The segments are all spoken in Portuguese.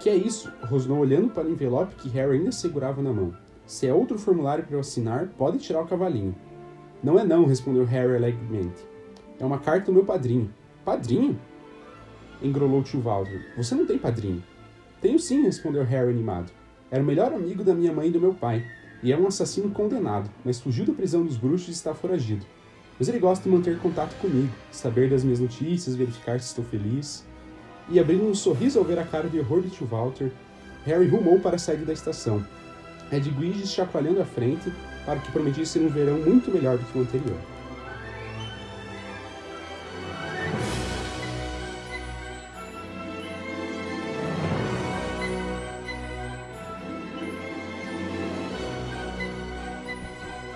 Que é isso? rosnou olhando para o envelope que Harry ainda segurava na mão. Se é outro formulário para eu assinar, pode tirar o cavalinho. Não é não, respondeu Harry alegremente. É uma carta do meu padrinho. Padrinho? Engrolou tio Walter. Você não tem padrinho. Tenho sim, respondeu Harry animado. Era o melhor amigo da minha mãe e do meu pai. E é um assassino condenado, mas fugiu da prisão dos bruxos e está foragido. Mas ele gosta de manter contato comigo, saber das minhas notícias, verificar se estou feliz. E abrindo um sorriso ao ver a cara de horror de tio Walter, Harry rumou para a saída da estação. Edwige chacoalhando à frente para que prometisse ser um verão muito melhor do que o anterior.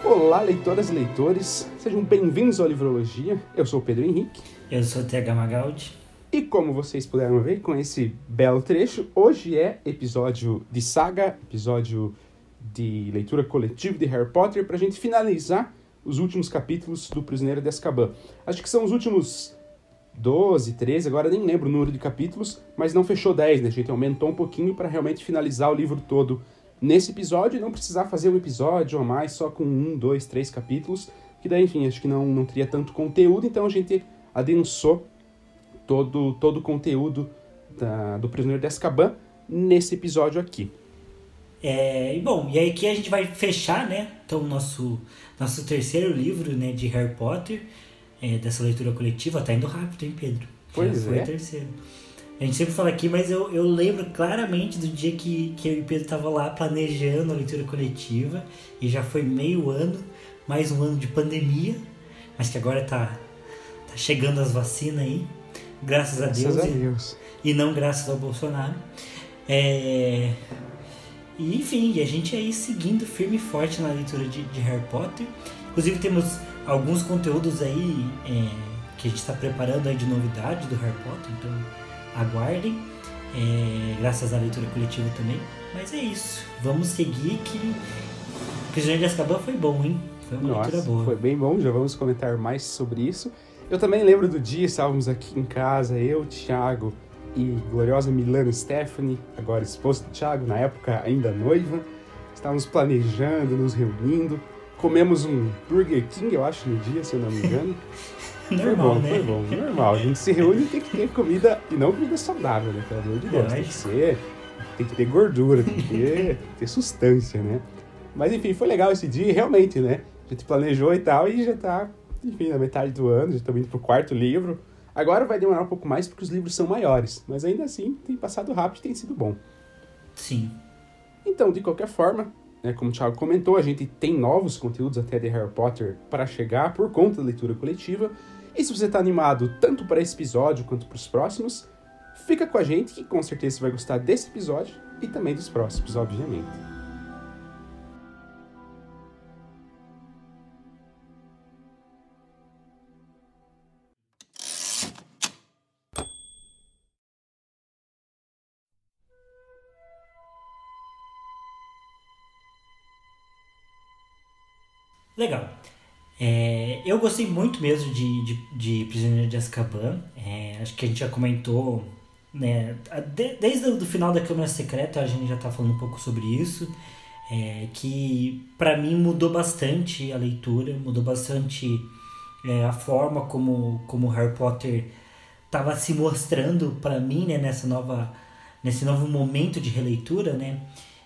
Olá, leitoras e leitores, sejam bem-vindos ao Livrologia. Eu sou o Pedro Henrique. Eu sou o TH Magaldi. E como vocês puderam ver com esse belo trecho, hoje é episódio de saga, episódio de leitura coletiva de Harry Potter, para a gente finalizar os últimos capítulos do Prisioneiro de Azkaban. Acho que são os últimos 12, 13, agora nem lembro o número de capítulos, mas não fechou 10, né? A gente aumentou um pouquinho para realmente finalizar o livro todo nesse episódio e não precisar fazer um episódio a mais só com um, dois, três capítulos, que daí, enfim, acho que não, não teria tanto conteúdo, então a gente adensou todo, todo o conteúdo da, do Prisioneiro de Azkaban nesse episódio aqui. É, bom, e aí aqui a gente vai fechar, né, então, nosso, nosso terceiro livro, né, de Harry Potter, é, dessa leitura coletiva, tá indo rápido, hein, Pedro? Pois Já foi é. o terceiro. A gente sempre fala aqui, mas eu, eu lembro claramente do dia que, que eu e o Pedro tava lá planejando a leitura coletiva, e já foi meio ano, mais um ano de pandemia, mas que agora tá, tá chegando as vacinas aí, graças a Deus. Graças a e- Deus. e não graças ao Bolsonaro. É... E, enfim, e a gente aí seguindo firme e forte na leitura de, de Harry Potter. Inclusive temos alguns conteúdos aí é, que a gente está preparando aí de novidade do Harry Potter, então aguardem. É, graças à leitura coletiva também. Mas é isso. Vamos seguir que Prisioneiro de Azkaban foi bom, hein? Foi uma leitura Nossa, boa. foi bem bom, já vamos comentar mais sobre isso. Eu também lembro do dia, estávamos aqui em casa, eu, Thiago e gloriosa Milana Stephanie, agora esposa do Thiago, na época ainda noiva. Estávamos planejando, nos reunindo. Comemos um Burger King, eu acho, no dia, se eu não me engano. Normal, foi bom, né? foi bom, normal. A gente se reúne e tem que ter comida, e não comida saudável, né? Pelo amor de Deus. Tem que ser, tem que ter gordura, tem que ter, ter sustância, né? Mas enfim, foi legal esse dia, realmente, né? A gente planejou e tal, e já tá, enfim, na metade do ano, já estamos indo pro quarto livro. Agora vai demorar um pouco mais porque os livros são maiores, mas ainda assim tem passado rápido e tem sido bom. Sim. Então, de qualquer forma, né, como o Thiago comentou, a gente tem novos conteúdos até de Harry Potter para chegar por conta da leitura coletiva. E se você está animado tanto para esse episódio quanto para os próximos, fica com a gente que com certeza você vai gostar desse episódio e também dos próximos, obviamente. Legal. É, eu gostei muito mesmo de, de, de Prisioneiro de Azkaban. É, acho que a gente já comentou, né, desde o final da Câmara Secreta, a gente já tá falando um pouco sobre isso. É, que para mim mudou bastante a leitura, mudou bastante é, a forma como, como Harry Potter estava se mostrando para mim né, nessa nova, nesse novo momento de releitura, né?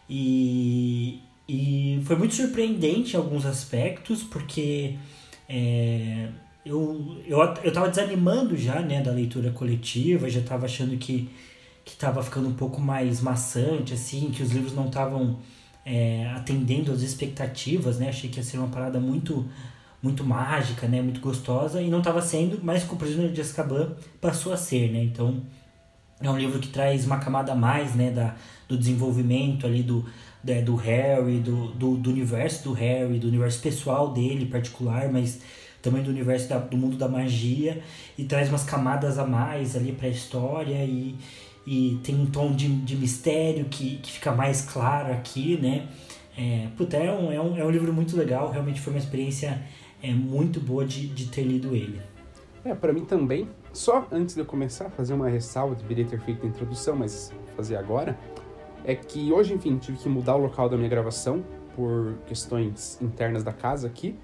E, e foi muito surpreendente em alguns aspectos, porque é, eu, eu, eu tava desanimando já né, da leitura coletiva, já estava achando que que estava ficando um pouco mais maçante, assim, que os livros não estavam é, atendendo às expectativas, né? Achei que ia ser uma parada muito muito mágica, né? Muito gostosa e não estava sendo, mas com o Prisioneiro de Azkaban passou a ser, né? Então é um livro que traz uma camada a mais, né? Da, do desenvolvimento ali do, da- do Harry, do, do, do universo do Harry, do universo pessoal dele particular, mas também do universo da, do mundo da magia e traz umas camadas a mais ali para a história e, e tem um tom de, de mistério que, que fica mais claro aqui, né? É, puta, é um, é, um, é um livro muito legal, realmente foi uma experiência é, muito boa de, de ter lido ele. É, para mim também, Só antes de eu começar a fazer uma ressalva, deveria ter feito a introdução, mas fazer agora, é que hoje, enfim, tive que mudar o local da minha gravação por questões internas da casa aqui,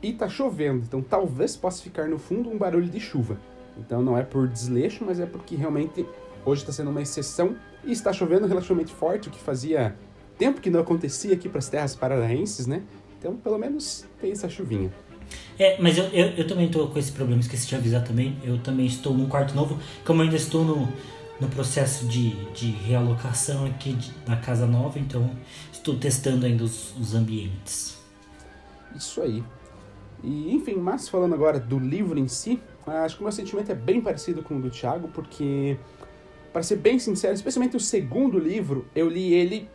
e tá chovendo, então talvez possa ficar no fundo um barulho de chuva. Então não é por desleixo, mas é porque realmente hoje está sendo uma exceção e está chovendo relativamente forte, o que fazia tempo que não acontecia aqui para as terras paranaenses, né? Então pelo menos tem essa chuvinha. É, mas eu, eu, eu também estou com esse problema, esqueci de avisar também. Eu também estou num quarto novo, como eu ainda estou no, no processo de, de realocação aqui de, na casa nova, então estou testando ainda os, os ambientes. Isso aí. E, enfim, mas falando agora do livro em si, acho que o meu sentimento é bem parecido com o do Thiago, porque, para ser bem sincero, especialmente o segundo livro, eu li ele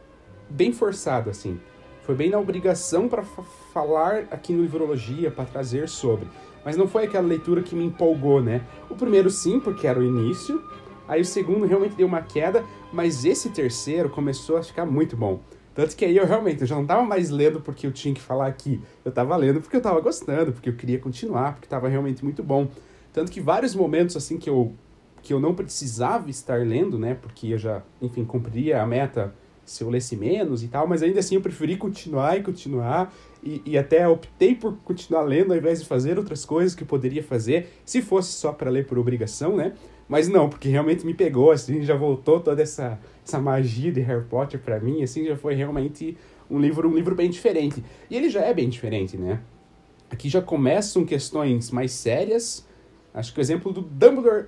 bem forçado, assim. Foi bem na obrigação para falar aqui no Livrologia, para trazer sobre. Mas não foi aquela leitura que me empolgou, né? O primeiro sim, porque era o início. Aí o segundo realmente deu uma queda, mas esse terceiro começou a ficar muito bom. Tanto que aí eu realmente eu já não tava mais lendo porque eu tinha que falar aqui. Eu tava lendo porque eu tava gostando, porque eu queria continuar, porque tava realmente muito bom. Tanto que vários momentos assim que eu que eu não precisava estar lendo, né? Porque eu já, enfim, cumpria a meta se eu lesse menos e tal, mas ainda assim eu preferi continuar e continuar e, e até optei por continuar lendo ao invés de fazer outras coisas que eu poderia fazer se fosse só para ler por obrigação, né? Mas não, porque realmente me pegou, assim, já voltou toda essa, essa magia de Harry Potter para mim, assim, já foi realmente um livro, um livro bem diferente. E ele já é bem diferente, né? Aqui já começam questões mais sérias. Acho que o exemplo do Dumbledore,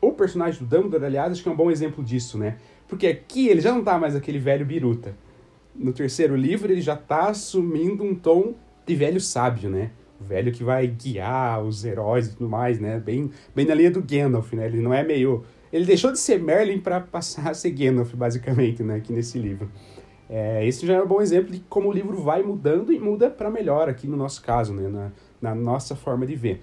o personagem do Dumbledore, aliás, acho que é um bom exemplo disso, né? Porque aqui ele já não tá mais aquele velho biruta. No terceiro livro ele já tá assumindo um tom de velho sábio, né? O velho que vai guiar os heróis e tudo mais, né? Bem, bem na linha do Gandalf, né? Ele não é meio. Ele deixou de ser Merlin para passar a ser Gandalf, basicamente, né? Aqui nesse livro. É, esse já é um bom exemplo de como o livro vai mudando e muda para melhor aqui no nosso caso, né? Na, na nossa forma de ver.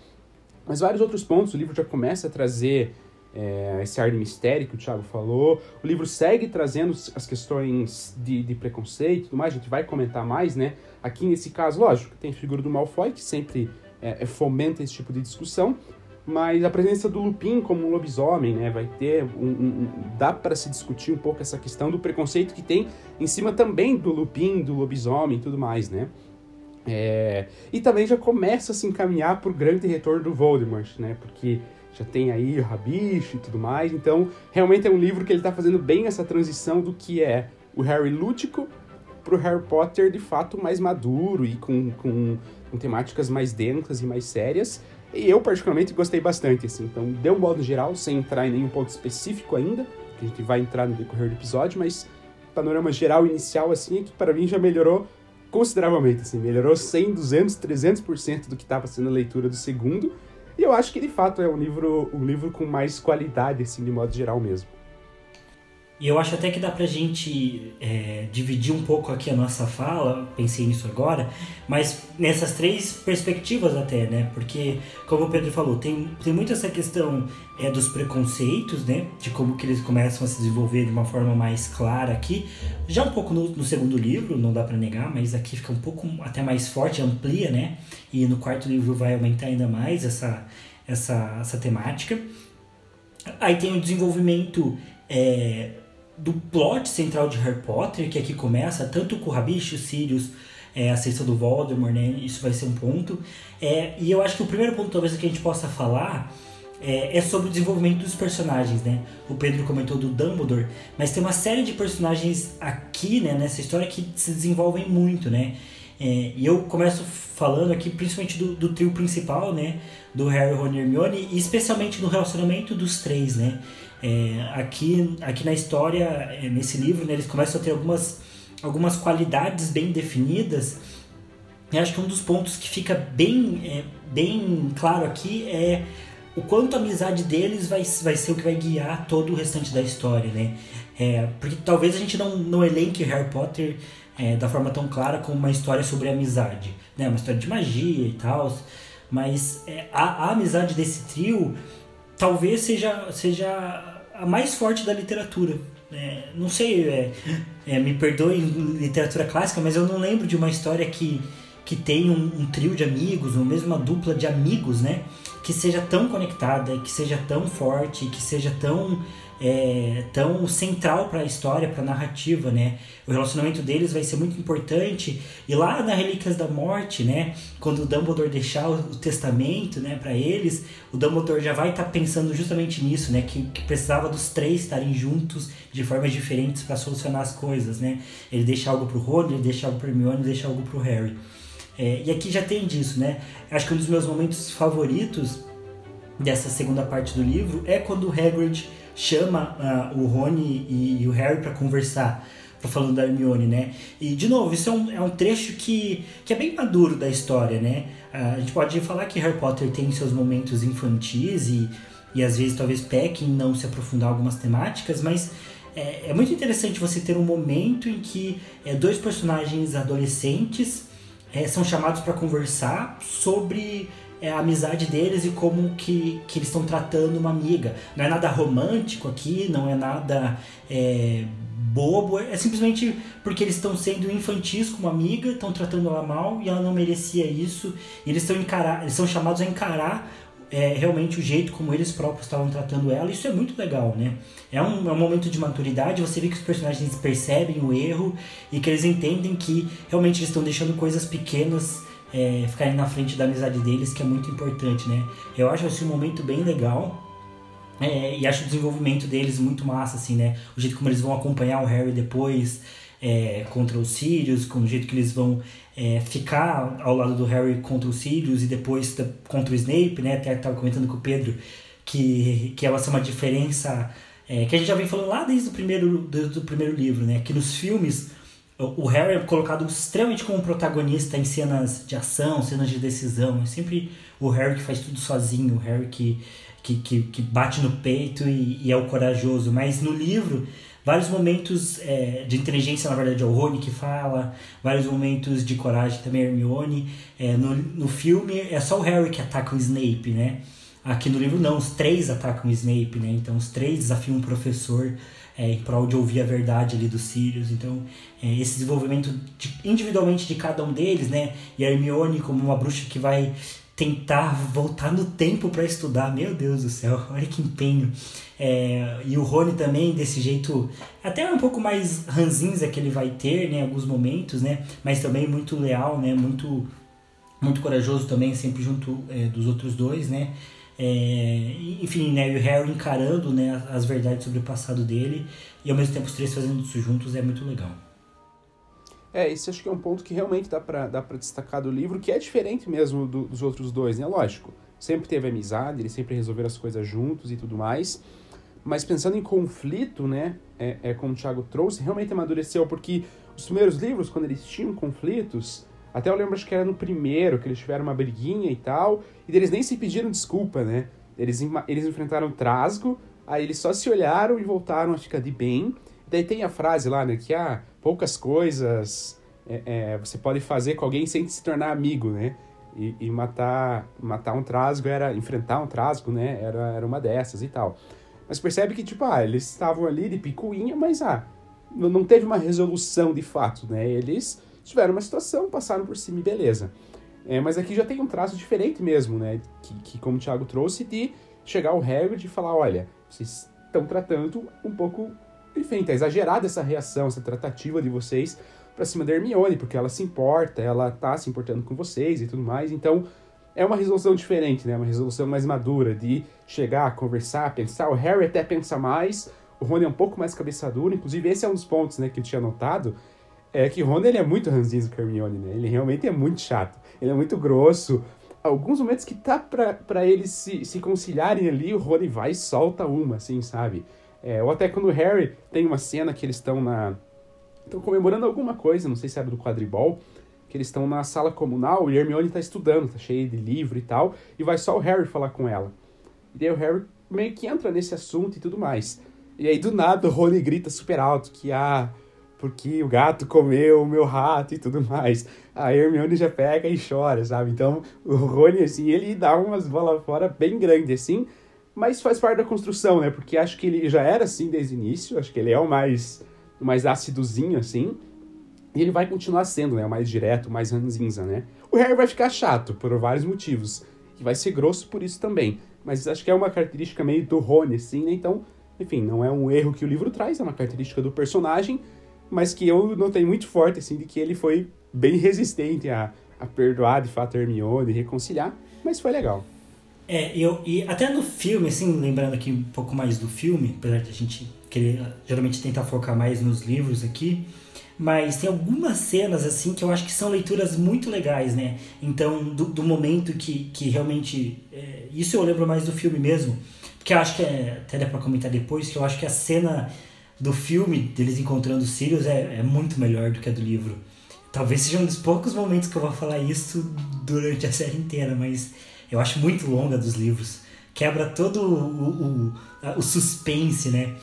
Mas vários outros pontos, o livro já começa a trazer é, esse ar de mistério que o Thiago falou. O livro segue trazendo as questões de, de preconceito e tudo mais, a gente vai comentar mais, né? Aqui nesse caso, lógico, tem a figura do Malfoy, que sempre é, é, fomenta esse tipo de discussão, mas a presença do Lupin como um lobisomem, né, vai ter um, um, dá para se discutir um pouco essa questão do preconceito que tem em cima também do Lupin, do lobisomem e tudo mais, né? É, e também já começa a se encaminhar para o grande retorno do Voldemort, né? Porque já tem aí o Rabicho e tudo mais. Então, realmente é um livro que ele está fazendo bem essa transição do que é o Harry lúdico pro Harry Potter de fato mais maduro e com, com, com, temáticas mais densas e mais sérias. E eu, particularmente, gostei bastante, assim. Então, deu um modo geral, sem entrar em nenhum ponto específico ainda, que a gente vai entrar no decorrer do episódio, mas panorama geral inicial, assim, é que para mim já melhorou consideravelmente, assim. Melhorou 100, 200, 300% do que estava sendo a leitura do segundo. E eu acho que de fato é um livro, um livro com mais qualidade, assim, de modo geral mesmo. E eu acho até que dá pra gente é, dividir um pouco aqui a nossa fala, pensei nisso agora, mas nessas três perspectivas até, né? Porque, como o Pedro falou, tem, tem muito essa questão é, dos preconceitos, né? De como que eles começam a se desenvolver de uma forma mais clara aqui. Já um pouco no, no segundo livro, não dá para negar, mas aqui fica um pouco até mais forte, amplia, né? E no quarto livro vai aumentar ainda mais essa, essa, essa temática. Aí tem o desenvolvimento... É, do plot central de Harry Potter, que aqui começa, tanto com o Rabicho, Sirius, é, a sexta do Voldemort, né? Isso vai ser um ponto. É, e eu acho que o primeiro ponto, talvez, que a gente possa falar é, é, sobre o desenvolvimento dos personagens, né? O Pedro comentou do Dumbledore, mas tem uma série de personagens aqui, né, nessa história que se desenvolvem muito, né? É, e eu começo falando aqui principalmente do, do, trio principal, né? Do Harry, Ron e Hermione, e especialmente no relacionamento dos três, né? É, aqui, aqui na história, é, nesse livro, né, eles começam a ter algumas, algumas qualidades bem definidas. E acho que um dos pontos que fica bem, é, bem claro aqui é o quanto a amizade deles vai, vai ser o que vai guiar todo o restante da história, né? É, porque talvez a gente não, não elenque Harry Potter é, da forma tão clara como uma história sobre amizade, né? Uma história de magia e tal, mas é, a, a amizade desse trio talvez seja, seja a mais forte da literatura. É, não sei, é, é, me perdoe literatura clássica, mas eu não lembro de uma história que, que tem um, um, trio de amigos, ou mesmo uma dupla de amigos, né? Que seja tão conectada, que seja tão forte, que seja tão é, tão central para a história, para a narrativa, né? O relacionamento deles vai ser muito importante. E lá na Relíquias da Morte, né, quando o Dumbledore deixar o, o testamento, né, para eles, o Dumbledore já vai estar tá pensando justamente nisso, né, que, que, precisava dos três estarem juntos de formas diferentes para solucionar as coisas, né? Ele deixa algo pro Rony, ele deixa algo pro Hermione, ele deixa algo pro Harry. É, e aqui já tem disso, né? Acho que um dos meus momentos favoritos dessa segunda parte do livro é quando o Hagrid chama uh, o Rony e, e o Harry para conversar, falando da Hermione, né? E, de novo, isso é um, é um trecho que, que é bem maduro da história, né? Uh, a gente pode falar que Harry Potter tem seus momentos infantis e, e às vezes talvez peque em não se aprofundar algumas temáticas, mas é, é muito interessante você ter um momento em que é, dois personagens adolescentes é, são chamados para conversar sobre é a amizade deles e como que, que eles estão tratando uma amiga. Não é nada romântico aqui, não é nada é, bobo, é simplesmente porque eles estão sendo infantis com uma amiga, estão tratando ela mal e ela não merecia isso. E eles estão encarar, eles são chamados a encarar é, realmente o jeito como eles próprios estavam tratando ela. Isso é muito legal, né? É um, é um momento de maturidade, você vê que os personagens percebem o erro e que eles entendem que realmente eles estão deixando coisas pequenas é, ficarem na frente da amizade deles, que é muito importante, né? Eu acho esse um momento bem legal. É, e acho o desenvolvimento deles muito massa, assim, né? O jeito como eles vão acompanhar o Harry depois é, contra os Sirius, com o jeito que eles vão é, ficar ao lado do Harry contra os Sirius e depois contra o Snape, né? Até estava comentando com o Pedro que, que ela é uma diferença é, que a gente já vem falando lá desde o primeiro, do, do primeiro livro, né? Que nos filmes o Harry é colocado extremamente como protagonista em cenas de ação, cenas de decisão. É sempre o Harry que faz tudo sozinho, o Harry que, que, que, que bate no peito e, e, é o corajoso. Mas no livro, vários momentos é, de inteligência, na verdade, é o Rony que fala, vários momentos de coragem também é Hermione. É, no, no filme, é só o Harry que ataca o Snape, né? Aqui no livro, não, os três atacam o Snape, né? Então, os três desafiam o professor é, em prol de ouvir a verdade ali dos Sirius. Então, é, esse desenvolvimento de, individualmente de cada um deles, né? E a Hermione como uma bruxa que vai tentar voltar no tempo para estudar. Meu Deus do céu, olha que empenho. É, e o Rony também, desse jeito, até um pouco mais ranzinza que ele vai ter, né? Em alguns momentos, né? Mas também muito leal, né? Muito, muito corajoso também, sempre junto é, dos outros dois, né? É, enfim, né, e o Harry encarando né, as verdades sobre o passado dele e ao mesmo tempo os três fazendo isso juntos é muito legal. É, esse acho que é um ponto que realmente dá pra, dá destacar do livro, que é diferente mesmo do, dos outros dois, né? Lógico, sempre teve amizade, eles sempre resolveram as coisas juntos e tudo mais. Mas pensando em conflito, né? É, é como o Thiago trouxe, realmente amadureceu, porque os primeiros livros, quando eles tinham conflitos, até eu lembro, acho que era no primeiro, que eles tiveram uma briguinha e tal, e eles nem se pediram desculpa, né? Eles, eles enfrentaram trasgo, aí eles só se olharam e voltaram a ficar de bem. Daí tem a frase lá, né? Que, ah, poucas coisas é, é, você pode fazer com alguém sem se tornar amigo, né? E, e, matar, matar um trasgo era... Enfrentar um trasgo, né? Era, era uma dessas e tal. Mas percebe que, tipo, ah, eles estavam ali de picuinha, mas, ah, não teve uma resolução de fato, né? Eles tiveram uma situação, passaram por cima e beleza. É, mas aqui já tem um traço diferente mesmo, né? Que, que como o Thiago trouxe, de chegar ao Hagrid e falar, olha, vocês estão tratando um pouco... Enfim, tá exagerada essa reação, essa tratativa de vocês pra cima da Hermione, porque ela se importa, ela tá se importando com vocês e tudo mais, então é uma resolução diferente, né? Uma resolução mais madura, de chegar, conversar, pensar. O Harry até pensa mais, o Rony é um pouco mais cabeça dura, inclusive esse é um dos pontos, né, que eu tinha notado, é que Ron ele é muito ranzinho com Hermione, né? Ele realmente é muito chato. Ele é muito grosso. Alguns momentos que tá pra, pra eles se, se conciliarem ali, o Rony vai e solta uma, assim, sabe? É, ou até quando o Harry tem uma cena que eles estão na. estão comemorando alguma coisa, não sei se é do quadribol, que eles estão na sala comunal e Hermione tá estudando, tá cheia de livro e tal, e vai só o Harry falar com ela. E daí o Harry meio que entra nesse assunto e tudo mais. E aí do nada o Rony grita super alto que ah, porque o gato comeu o meu rato e tudo mais. A Hermione já pega e chora, sabe? Então, o Rony, assim, ele dá umas bolas fora bem grandes, assim, mas faz parte da construção, né? Porque acho que ele já era assim desde o início, acho que ele é o mais, o mais ácidozinho, assim, E ele vai continuar sendo, né? O mais direto, o mais ranzinza, né? O Harry vai ficar chato, por vários motivos. E vai ser grosso por isso também. Mas acho que é uma característica meio do Rony, assim, né? Então, enfim, não é um erro que o livro traz, é uma característica do personagem, mas que eu notei muito forte, assim, de que ele foi bem resistente a, a perdoar, de fato, a Hermione, reconciliar, mas foi legal. É, eu, e até no filme, assim, lembrando aqui um pouco mais do filme, apesar de a gente querer geralmente tentar focar mais nos livros aqui, mas tem algumas cenas assim que eu acho que são leituras muito legais, né? Então, do, do momento que, que realmente. É, isso eu lembro mais do filme mesmo, porque eu acho que é, até dá pra comentar depois, que eu acho que a cena do filme deles encontrando os Sirius é, é muito melhor do que a do livro. Talvez seja um dos poucos momentos que eu vou falar isso durante a série inteira, mas eu acho muito longa dos livros. Quebra todo o, o, o, suspense, né?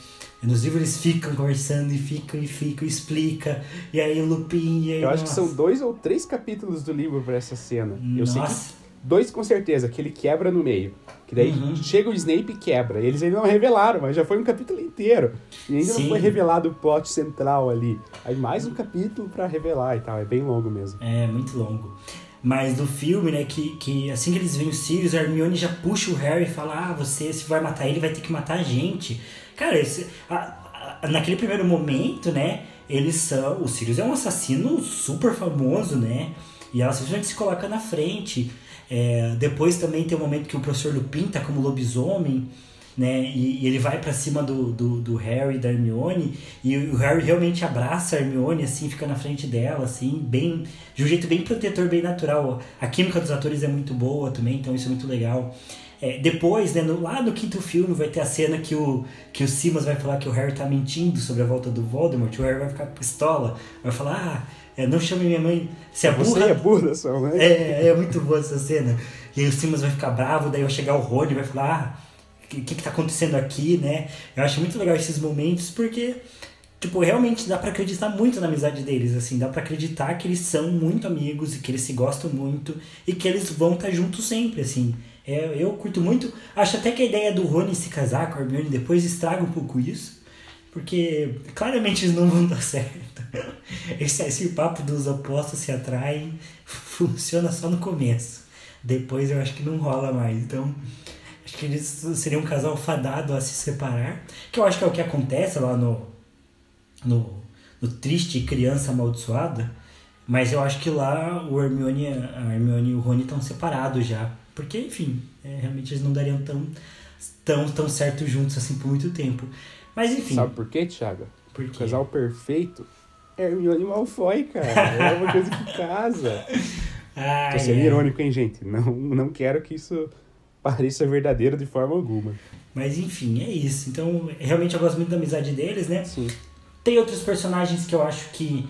Nos livros eles ficam conversando e ficam e ficam, explica, e aí o Lupin. E aí, eu acho nossa. que são dois ou três capítulos do livro para essa cena. Eu sei que Nossa. Dois com certeza, que ele quebra no meio. Que daí Uhum. chega o Snape e quebra. Eles ainda não revelaram, mas já foi um capítulo inteiro. E ainda Sim. não foi revelado o plot central ali. Aí mais um capítulo pra revelar e tal. É bem longo mesmo. É, muito longo. Mas do filme, né, que, que assim que eles veem o Sirius, a Hermione já puxa o Harry e fala: Ah, você, se vai matar ele, vai ter que matar a gente. Cara, esse, a- a- naquele primeiro momento, né, eles são. O Sirius é um assassino super famoso, né? E ela simplesmente se coloca na frente. É, depois também tem o momento que o professor Lupin tá como lobisomem, né? E, e ele vai pra cima do, do, do Harry da Hermione. E o Harry realmente abraça a Hermione, assim, fica na frente dela, assim, bem. De um jeito bem protetor, bem natural. A química dos atores é muito boa também, então isso é muito legal. É, depois, né, no, lá no quinto filme, vai ter a cena que o, que o Simas vai falar que o Harry tá mentindo sobre a volta do Voldemort. O Harry vai ficar pistola, vai falar: Ah, é, não chame minha mãe, se é Você burra. é burra, sua mãe. É, é muito boa essa cena. E aí o Simas vai ficar bravo, daí vai chegar o Rony e vai falar, ah, o que, que que tá acontecendo aqui, né? Eu acho muito legal esses momentos, porque, tipo, realmente dá pra acreditar muito na amizade deles, assim, dá pra acreditar que eles são muito amigos e que eles se gostam muito e que eles vão estar juntos sempre, assim. É, eu curto muito, acho até que a ideia do Rony se casar com a Hermione depois estraga um pouco isso, porque claramente eles não vão dar certo. Esse, esse papo dos opostos se atraem funciona só no começo. Depois eu acho que não rola mais. Então, acho que eles seriam um casal fadado a se separar. Que eu acho que é o que acontece lá no, no, no Triste Criança Amaldiçoada. Mas eu acho que lá o Hermione, a Hermione e o Rony estão separados já. Porque, enfim, é, realmente eles não dariam tão, tão, tão certo juntos assim por muito tempo. Mas enfim. Sabe por quê, Thiago? Por O quê? casal perfeito é Hermione Malfoy, cara. É uma coisa que casa. Ai, Tô sendo ai. irônico, hein, gente? Não, não quero que isso pareça verdadeiro de forma alguma. Mas enfim, é isso. Então, realmente eu gosto muito da amizade deles, né? Sim. Tem outros personagens que eu acho que.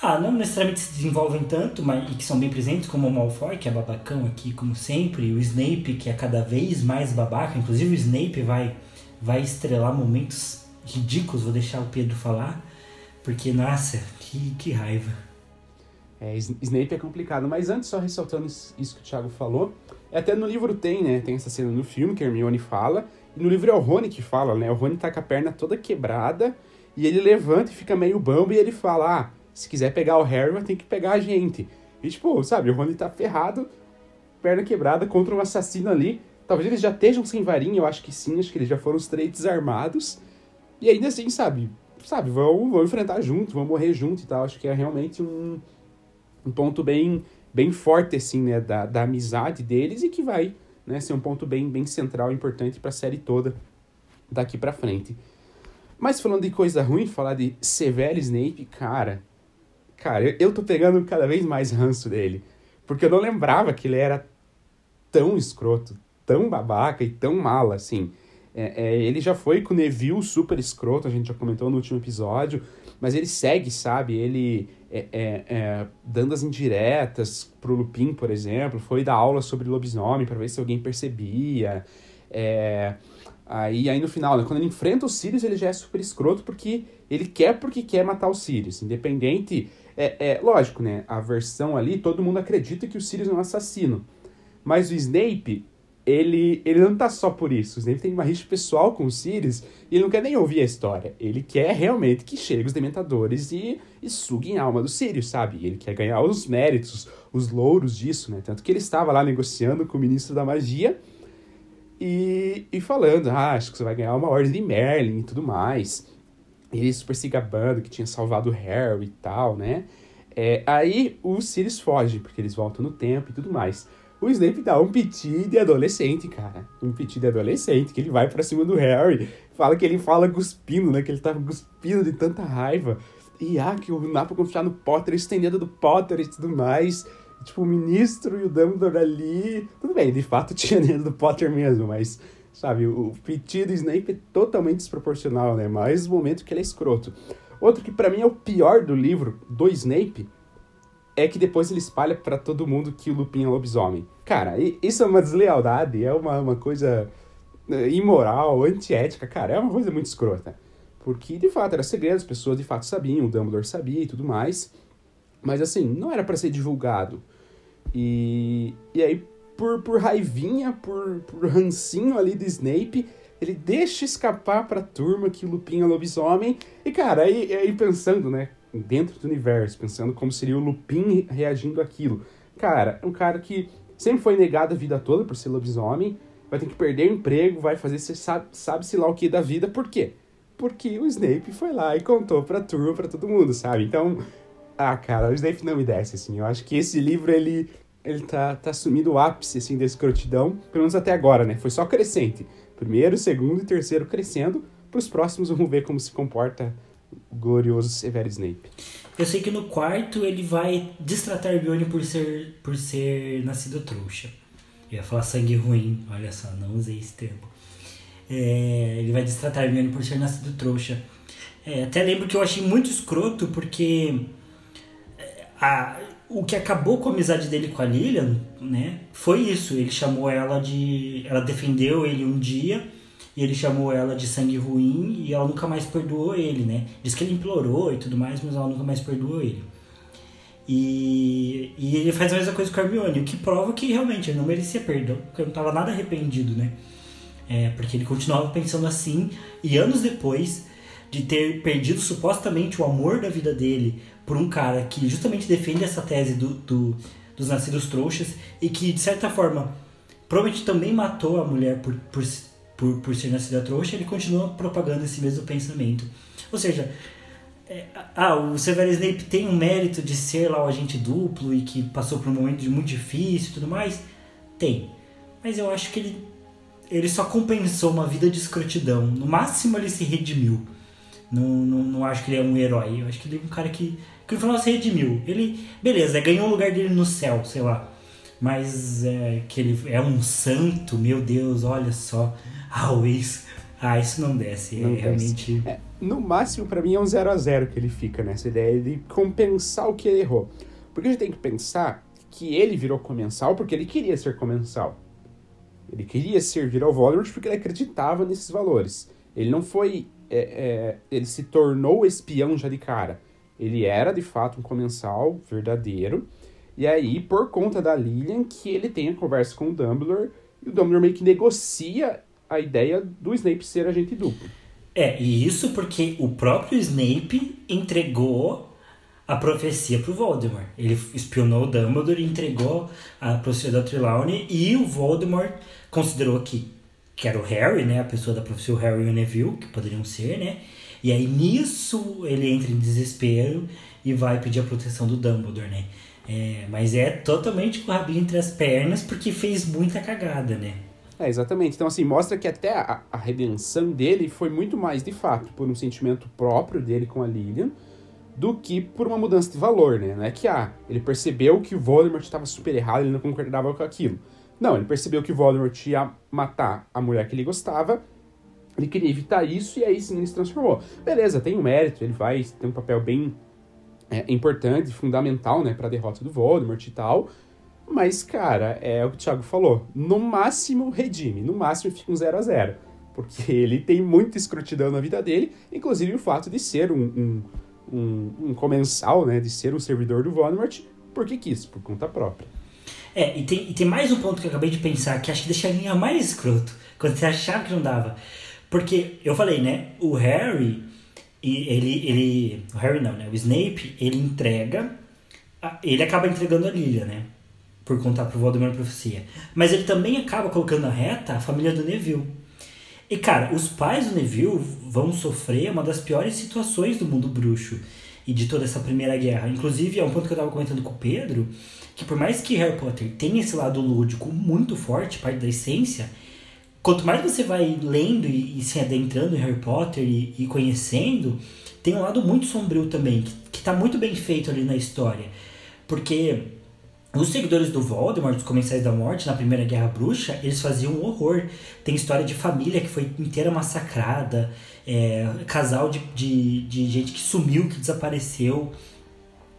Ah, não necessariamente se desenvolvem tanto, mas e que são bem presentes, como o Malfoy, que é babacão aqui, como sempre, o Snape, que é cada vez mais babaca, inclusive o Snape vai, vai estrelar momentos ridículos, vou deixar o Pedro falar, porque, nossa, que, que raiva. É, Snape é complicado, mas antes, só ressaltando isso que o Thiago falou, é até no livro tem, né? Tem essa cena no filme que Hermione fala, e no livro é o Rony que fala, né? O Rony tá com a perna toda quebrada, e ele levanta e fica meio bambo, e ele fala, ah, se quiser pegar o Harry, ter que pegar a gente. E tipo, sabe, o Rony tá ferrado, perna quebrada contra um assassino ali. Talvez eles já estejam sem varinha, eu acho que sim, acho que eles já foram os três desarmados. E ainda assim, sabe, sabe, vão, vão enfrentar junto, vão morrer junto e tal. Acho que é realmente um, um ponto bem, bem forte, assim, né, da, da amizade deles e que vai, né, ser um ponto bem, bem central, importante pra série toda daqui pra frente. Mas falando de coisa ruim, falar de Severo Snape, cara, cara, eu, eu tô pegando cada vez mais ranço dele, porque eu não lembrava que ele era tão escroto, tão babaca e tão mala, assim. É, é, ele já foi com o Neville super escroto, a gente já comentou no último episódio, mas ele segue, sabe? Ele é, é, é, dando as indiretas pro Lupin, por exemplo, foi dar aula sobre lobisomem para ver se alguém percebia. É, aí, aí no final, né, quando ele enfrenta o Sirius, ele já é super escroto porque ele quer porque quer matar o Sirius, independente. É, é lógico, né? A versão ali, todo mundo acredita que o Sirius é um assassino. Mas o Snape, ele, ele não tá só por isso. O Snape tem uma rixa pessoal com o Sirius e não quer nem ouvir a história. Ele quer realmente que chegue os Dementadores e, e suguem a alma do Sirius, sabe? Ele quer ganhar os méritos, os louros disso, né? Tanto que ele estava lá negociando com o Ministro da Magia e, e falando, ah, acho que você vai ganhar uma ordem de Merlin e tudo mais. E ele super se gabando que tinha salvado o Harry e tal, né? É, aí o Sirius foge, porque eles voltam no tempo e tudo mais o Snape dá um piti de adolescente, cara. Um piti de adolescente, que ele vai pra cima do Harry. Fala que ele fala cuspindo, né? Que ele tá cuspindo de tanta raiva. E ah, que o Napo confiar no Potter, estendendo do Potter e tudo mais. Tipo, o ministro e o Dumbledore ali. Tudo bem, de fato tinha dedo do Potter mesmo, mas, sabe, o piti do Snape é totalmente desproporcional, né? Mas o momento que ele é escroto. Outro que para mim é o pior do livro, do Snape, é que depois ele espalha para todo mundo que o Lupin é lobisomem. Cara, isso é uma deslealdade, é uma, uma coisa é, imoral, antiética, cara, é uma coisa muito escrota. Porque, de fato, era segredo, as pessoas de fato sabiam, o Dumbledore sabia e tudo mais. Mas, assim, não era para ser divulgado. E, e aí, por, por raivinha, por, por rancinho ali do Snape, ele deixa escapar pra turma que o Lupin é lobisomem. E, cara, aí, aí pensando, né, dentro do universo, pensando como seria o Lupin reagindo àquilo. Cara, é um cara que sempre foi negado a vida toda por ser lobisomem, vai ter que perder o emprego, vai fazer sabe, sabe-se lá o que da vida, por quê? Porque o Snape foi lá e contou pra turma, pra todo mundo, sabe? Então, ah, cara, o Snape não me desce, assim. Eu acho que esse livro, ele, ele tá, tá assumindo o ápice, assim, da escrotidão, pelo menos até agora, né? Foi só crescente. Primeiro, segundo e terceiro crescendo. Pros próximos, vamos ver como se comporta glorioso Severo Snape. Eu sei que no quarto ele vai destratar Hermione por ser, por ser nascido trouxa. Eu ia falar sangue ruim, olha só, não usei esse termo. É, ele vai destratar Hermione por ser nascido trouxa. É, até lembro que eu achei muito escroto porque é, a, o que acabou com a amizade dele com a Lilian, né, foi isso. Ele chamou ela de. Ela defendeu ele um dia e ele chamou ela de sangue ruim e ela nunca mais perdoou ele, né? Diz que ele implorou e tudo mais, mas ela nunca mais perdoou ele. E, e ele faz a mesma coisa com a Hermione, o que prova que realmente ele não merecia perdão, porque ele não estava nada arrependido, né? É, porque ele continuava pensando assim, e anos depois de ter perdido supostamente o amor da vida dele por um cara que justamente defende essa tese do, do dos nascidos trouxas e que, de certa forma, provavelmente também matou a mulher por, por por, por ser nascida trouxa, ele continua propagando esse mesmo pensamento. Ou seja, é, ah, o Severus Snape tem um mérito de ser lá o agente duplo e que passou por um momento muito difícil e tudo mais? Tem. Mas eu acho que ele, ele só compensou uma vida de escrotidão. No máximo ele se redimiu. Não, não, não acho que ele é um herói. Eu acho que ele é um cara que, que no final se redimiu. Ele, beleza, ganhou o lugar dele no céu, sei lá. Mas é, que ele é um santo, meu Deus, olha só always. Ah, isso não desce. Não é desce. realmente. É, no máximo, para mim, é um 0 a 0 que ele fica nessa ideia de compensar o que ele errou. Porque a gente tem que pensar que ele virou comensal porque ele queria ser comensal. Ele queria servir ao Voldemort porque ele acreditava nesses valores. Ele não foi. É, é, ele se tornou espião já de cara. Ele era de fato um comensal verdadeiro. E aí, por conta da Lilian, que ele tem a conversa com o Dumbledore. E o Dumbledore meio que negocia a ideia do Snape ser agente duplo. É, e isso porque o próprio Snape entregou a profecia pro Voldemort. Ele espionou o Dumbledore e entregou a profecia da Trelawney e o Voldemort considerou que, que era o Harry, né? A pessoa da profecia, o Harry e o Neville, que poderiam ser, né? E aí nisso ele entra em desespero e vai pedir a proteção do Dumbledore, né? É, mas é totalmente com o rabinho entre as pernas porque fez muita cagada, né? É, exatamente. Então, assim, mostra que até a, a, redenção dele foi muito mais, de fato, por um sentimento próprio dele com a Lilian, do que por uma mudança de valor, né? Não é que, ah, ele percebeu que o Voldemort estava super errado, ele não concordava com aquilo. Não, ele percebeu que o Voldemort ia matar a mulher que ele gostava, ele queria evitar isso e aí sim ele se transformou. Beleza, tem um mérito, ele vai ter um papel bem é, importante, fundamental, né, pra derrota do Voldemort e tal, mas, cara, é o que o Thiago falou. No máximo, redime. No máximo, fica um 0 a 0 Porque ele tem muita escrotidão na vida dele, inclusive o fato de ser um, um, um, um comensal, né? De ser um servidor do Voldemort, porque quis, por conta própria. É, e tem, e tem mais um ponto que eu acabei de pensar, que acho que deixa a linha mais escroto, quando você achava que não dava. Porque, eu falei, né, o Harry, ele, ele, o Harry não, né, o Snape, ele entrega, ele acaba entregando a Lilia, né, por contar pro Voldemort a profecia. Mas ele também acaba colocando na reta a família do Neville. E, cara, os pais do Neville vão sofrer uma das piores situações do mundo bruxo e de toda essa primeira guerra. Inclusive, é um ponto que eu tava comentando com o Pedro, que por mais que Harry Potter tenha esse lado lúdico muito forte, parte da essência, quanto mais você vai lendo e, e se adentrando em Harry Potter e, e, conhecendo, tem um lado muito sombrio também, que, que tá muito bem feito ali na história. Porque os seguidores do Voldemort, os Comensais da Morte, na Primeira Guerra Bruxa, eles faziam um horror. Tem história de família que foi inteira massacrada, é, casal de, de, de gente que sumiu, que desapareceu,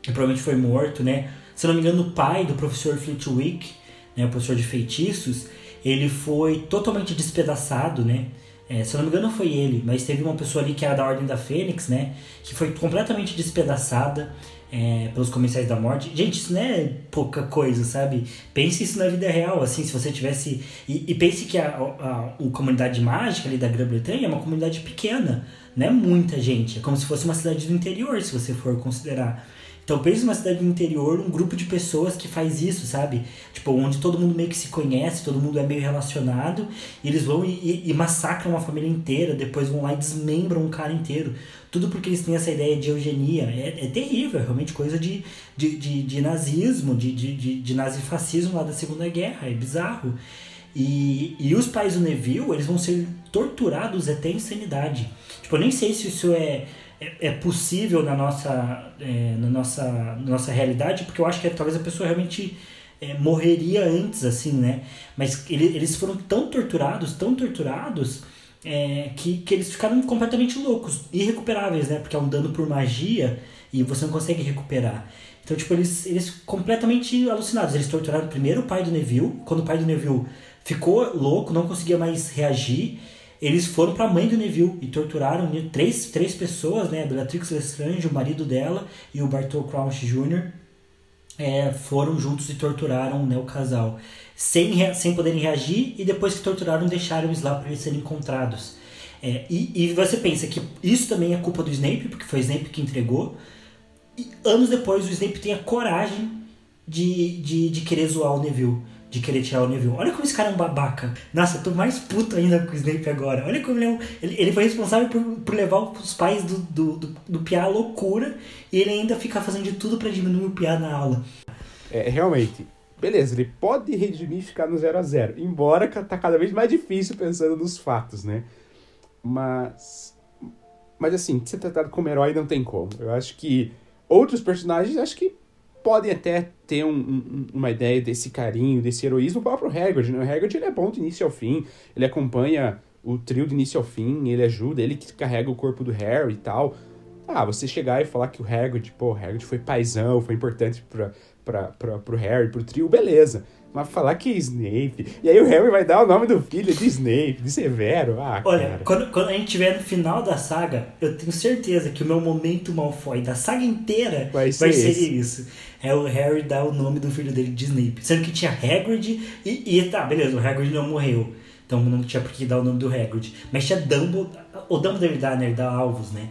que provavelmente foi morto, né? Se não me engano, o pai do professor Flitwick, né, o professor de feitiços, ele foi totalmente despedaçado, né? É, se eu não me engano foi ele, mas teve uma pessoa ali que era da Ordem da Fênix, né? Que foi completamente despedaçada é, pelos Comensais da Morte. Gente, isso não é pouca coisa, sabe? Pense isso na vida real, assim, se você tivesse... E, e pense que a, a, a, comunidade mágica ali da Grã-Bretanha é uma comunidade pequena, não é muita gente. É como se fosse uma cidade do interior, se você for considerar. Então pense numa cidade do interior, um grupo de pessoas que faz isso, sabe? Tipo, onde todo mundo meio que se conhece, todo mundo é meio relacionado, e eles vão e, e massacram uma família inteira, depois vão lá e desmembram um cara inteiro. Tudo porque eles têm essa ideia de eugenia. É, é terrível, é realmente coisa de, de, de, de nazismo, de, de, de, nazifascismo lá da Segunda Guerra, é bizarro. E, e os pais do Neville, eles vão ser torturados até insanidade. Tipo, eu nem sei se isso é é, é, possível na nossa, é, na, nossa, na nossa realidade, porque eu acho que talvez a pessoa realmente é, morreria antes, assim, né? Mas ele, eles foram tão torturados, tão torturados, é, que, que eles ficaram completamente loucos, irrecuperáveis, né? Porque é um dano por magia e você não consegue recuperar. Então, tipo, eles, eles completamente alucinados. Eles torturaram primeiro o pai do Neville, quando o pai do Neville ficou louco, não conseguia mais reagir, eles foram para a mãe do Neville e torturaram três, três pessoas, né? Bellatrix Lestrange, o marido dela, e o Bartol Crouch Jr. É, foram juntos e torturaram né, o casal, sem, sem poderem reagir, e depois que torturaram, deixaram-os lá para eles serem encontrados. É, e, e você pensa que isso também é culpa do Snape, porque foi o Snape que entregou, e anos depois o Snape tem a coragem de, de, de querer zoar o Neville de querer tirar o Neville. Olha como esse cara é um babaca. Nossa, eu tô mais puto ainda com o Snape agora. Olha como ele é um, ele, ele foi responsável por, por levar os pais do, do, do, do Piá à loucura e ele ainda fica fazendo de tudo para diminuir o Piá na aula. É, realmente. Beleza, ele pode redimir e ficar no 0 a 0 embora tá cada vez mais difícil pensando nos fatos, né? Mas. Mas assim, ser tratado como herói não tem como. Eu acho que outros personagens, acho que podem até ter um, um, uma ideia desse carinho, desse heroísmo. O próprio Hagrid, né? O Hagrid ele é bom do início ao fim, ele acompanha o trio do início ao fim, ele ajuda, ele que carrega o corpo do Harry e tal. Ah, você chegar e falar que o Hagrid, pô, o Hagrid foi paizão, foi importante pra, pra, pra, pro Harry, pro trio, beleza. Mas falar que é Snape. E aí o Harry vai dar o nome do filho de Snape, de Severo. Ah, Olha. Quando, quando a gente tiver no final da saga, eu tenho certeza que o meu momento Malfoy da saga inteira vai ser, vai ser isso. É o Harry dar o nome do filho dele de Snape. Sendo que tinha Hagrid e, e tá, beleza, o Hagrid não morreu. Então não tinha por que dar o nome do Hagrid. Mas tinha Dumbledore. O Dumbledore dá, né? Ele dá alvos, né?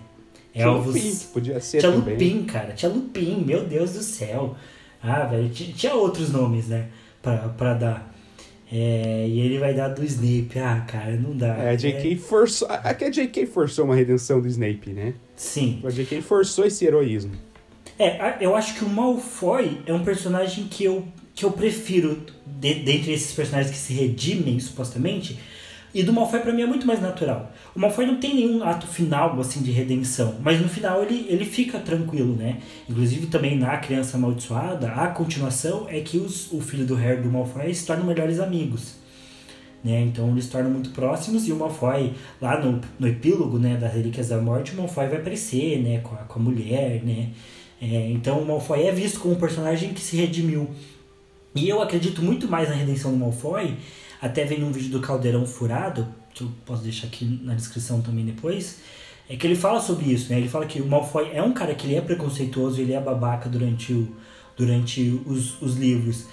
É tinha alvos. Lupin, podia ser tinha também. Lupin, cara. Tinha Lupin, meu Deus do céu. Ah, velho. Tinha outros nomes, né? pra, dar. É, e ele vai dar do Snape. Ah, cara, não dá. É, a J.K. É... forçou. Aqui a J.K. forçou uma redenção do Snape, né? Sim. A J.K. forçou esse heroísmo. É, eu acho que o Malfoy é um personagem que eu, que eu prefiro, de, dentre esses personagens que se redimem, supostamente, e do Malfoy para mim é muito mais natural. O Malfoy não tem nenhum ato final assim de redenção, mas no final ele, ele fica tranquilo, né? Inclusive também na Criança Amaldiçoada, a continuação é que os, o filho do Harry do Malfoy se tornam melhores amigos. Né? Então eles se tornam muito próximos e o Malfoy, lá no, no epílogo né, das Relíquias da Morte, o Malfoy vai aparecer né, com, a, com a mulher, né? É, então o Malfoy é visto como um personagem que se redimiu. E eu acredito muito mais na redenção do Malfoy até vem um vídeo do Caldeirão Furado, que eu posso deixar aqui na descrição também depois, é que ele fala sobre isso, né? Ele fala que o Malfoy é um cara que ele é preconceituoso, ele é babaca durante, o, durante os, os livros.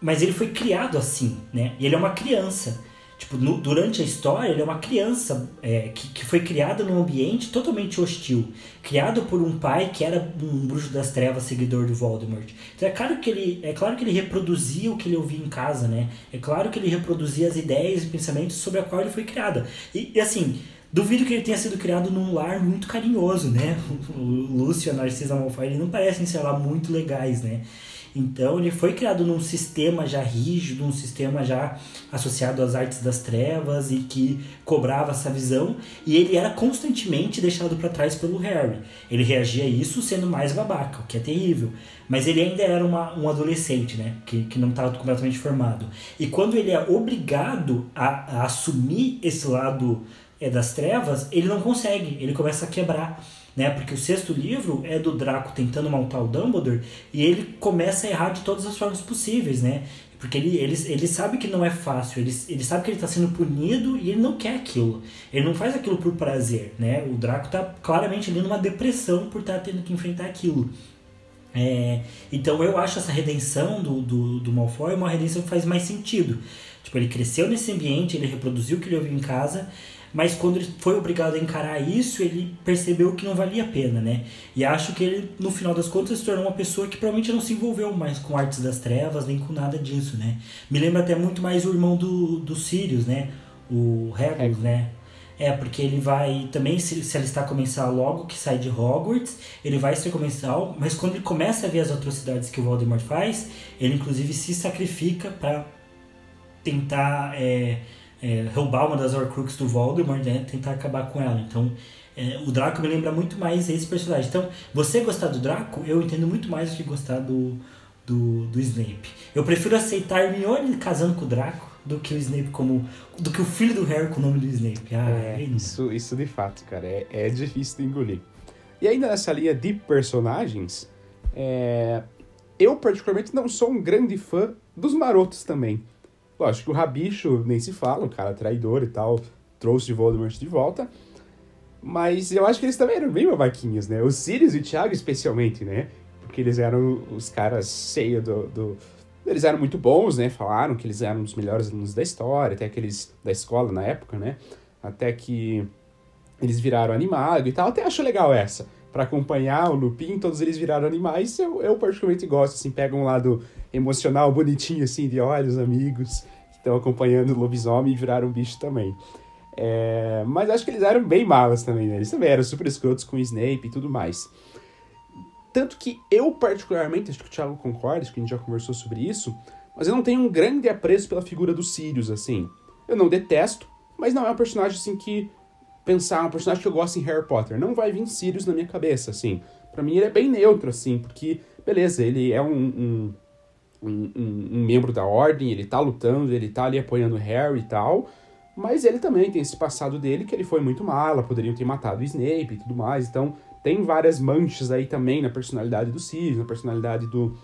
mas ele foi criado assim, né? E ele é uma criança. Tipo, no, durante a história, ele é uma criança é, que, que foi criada num ambiente totalmente hostil. Criado por um pai que era um bruxo das trevas, seguidor do Voldemort. Então é claro que ele, é claro que ele reproduzia o que ele ouvia em casa, né? É claro que ele reproduzia as ideias e pensamentos sobre a qual ele foi criado. E, e assim, duvido que ele tenha sido criado num lar muito carinhoso, né? O Lúcio e a Narcisa Malfoy, não parecem, sei lá, muito legais, né? Então ele foi criado num sistema já rígido, um sistema já associado às artes das trevas e que cobrava essa visão, e ele era constantemente deixado para trás pelo Harry. Ele reagia a isso sendo mais babaca, o que é terrível. Mas ele ainda era uma, um adolescente, né? Que, que não estava completamente formado. E quando ele é obrigado a, a assumir esse lado é, das trevas, ele não consegue, ele começa a quebrar né? Porque o sexto livro é do Draco tentando montar o Dumbledore e ele começa a errar de todas as formas possíveis, né? Porque ele, ele, ele sabe que não é fácil, ele, ele sabe que ele está sendo punido e ele não quer aquilo. Ele não faz aquilo por prazer, né? O Draco está claramente ali numa depressão por estar tá tendo que enfrentar aquilo. É, então eu acho essa redenção do, do, do Malfoy uma redenção que faz mais sentido. Tipo, ele cresceu nesse ambiente, ele reproduziu o que ele ouviu em casa, mas quando ele foi obrigado a encarar isso, ele percebeu que não valia a pena, né? E acho que ele, no final das contas, se tornou uma pessoa que provavelmente não se envolveu mais com artes das trevas, nem com nada disso, né? Me lembra até muito mais o irmão do, do Sirius, né? O Regulus, né? É, porque ele vai também se, se alistar comensal logo que sai de Hogwarts, ele vai ser comensal, mas quando ele começa a ver as atrocidades que o Voldemort faz, ele inclusive se sacrifica para tentar é, é, roubar uma das Horcruxes do Voldemort, né? Tentar acabar com ela. Então, é, o Draco me lembra muito mais esse personagem. Então, você gostar do Draco, eu entendo muito mais do que gostar do, do, do Snape. Eu prefiro aceitar Hermione casando com o Draco do que o Snape como. do que o filho do Harry com o nome do Snape. Ah, é, isso, isso de fato, cara, é, é difícil de engolir. E ainda nessa linha de personagens, é, eu particularmente não sou um grande fã dos marotos também. Lógico que o Rabicho nem se fala, um cara traidor e tal, trouxe Voldemort de volta. Mas eu acho que eles também eram bem babaquinhos, né? Os Sirius e o Thiago especialmente, né? Porque eles eram os caras cheios do, do... Eles eram muito bons, né? Falaram que eles eram os melhores alunos da história, até aqueles da escola na época, né? Até que eles viraram animado e tal. Até acho legal essa. Para acompanhar o Lupin, todos eles viraram animais. Eu, eu particularmente gosto, assim, pega um lado emocional bonitinho, assim, de olha os amigos que estão acompanhando o lobisomem e viraram um bicho também. É, mas acho que eles eram bem malas também, né? Eles também eram super escrotos com o Snape e tudo mais. Tanto que eu, particularmente, acho que o Thiago concorda, acho que a gente já conversou sobre isso, mas eu não tenho um grande apreço pela figura do Sirius, assim. Eu não detesto, mas não é um personagem, assim, que... Pensar, um personagem que eu gosto em Harry Potter. Não vai vir Sirius na minha cabeça, assim. para mim ele é bem neutro, assim, porque, beleza, ele é um, um um, um, um, membro da ordem, ele tá lutando, ele tá ali apoiando Harry e tal, mas ele também tem esse passado dele que ele foi muito mala, poderiam ter matado o Snape e tudo mais, então tem várias manchas aí também na personalidade do Sirius, na personalidade do,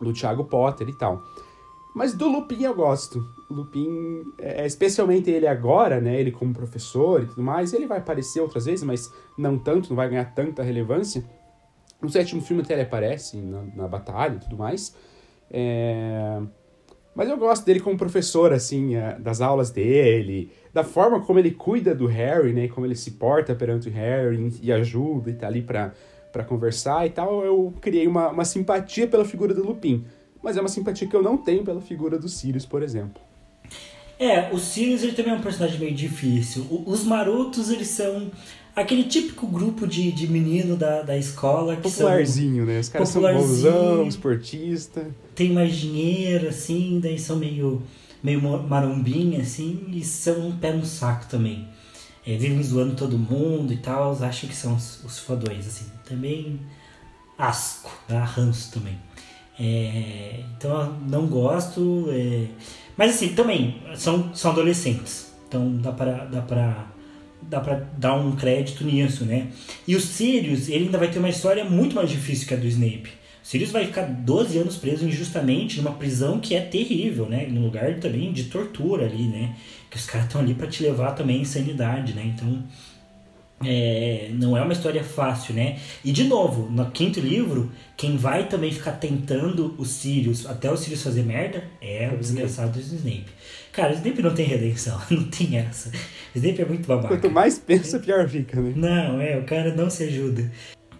do Thiago Potter e tal. Mas do Lupin eu gosto. Lupin, é, especialmente ele agora, né? Ele como professor e tudo mais, ele vai aparecer outras vezes, mas não tanto, não vai ganhar tanta relevância. No sétimo filme até ele aparece na, na batalha e tudo mais. É... Mas eu gosto dele como professor, assim, é, das aulas dele, da forma como ele cuida do Harry, né? Como ele se porta perante o Harry e ajuda e tá ali pra, pra conversar e tal. Eu criei uma, uma simpatia pela figura do Lupin. Mas é uma simpatia que eu não tenho pela figura do Sirius, por exemplo. É, o Sirius ele também é um personagem meio difícil. O, os marotos, eles são aquele típico grupo de, de menino da, da escola que Popularzinho, são, né? Os caras são bonzão, esportista. Tem mais dinheiro, assim, daí são meio, meio marombinha, assim, e são um pé no saco também. É, vivem zoando todo mundo e tal, acham que são os, os fodões, assim. Também asco, ranço também. É, então não gosto. É, mas assim, também, são, são adolescentes. Então dá pra, dá pra dá para dar um crédito nisso, né? E o Sirius, ele ainda vai ter uma história muito mais difícil que a do Snape. O Sirius vai ficar 12 anos preso injustamente numa prisão que é terrível, né? Num lugar também de tortura ali, né? Que os caras estão ali para te levar também à insanidade, né? Então, é, não é uma história fácil, né? E de novo, no quinto livro, quem vai também ficar tentando os Sirius até o Sirius fazer merda é o desgraçado do Snape. Cara, o Snape não tem redenção, não tem essa. O Snape é muito babaca. Quanto mais pensa, pior fica, né? Não, é, o cara não se ajuda.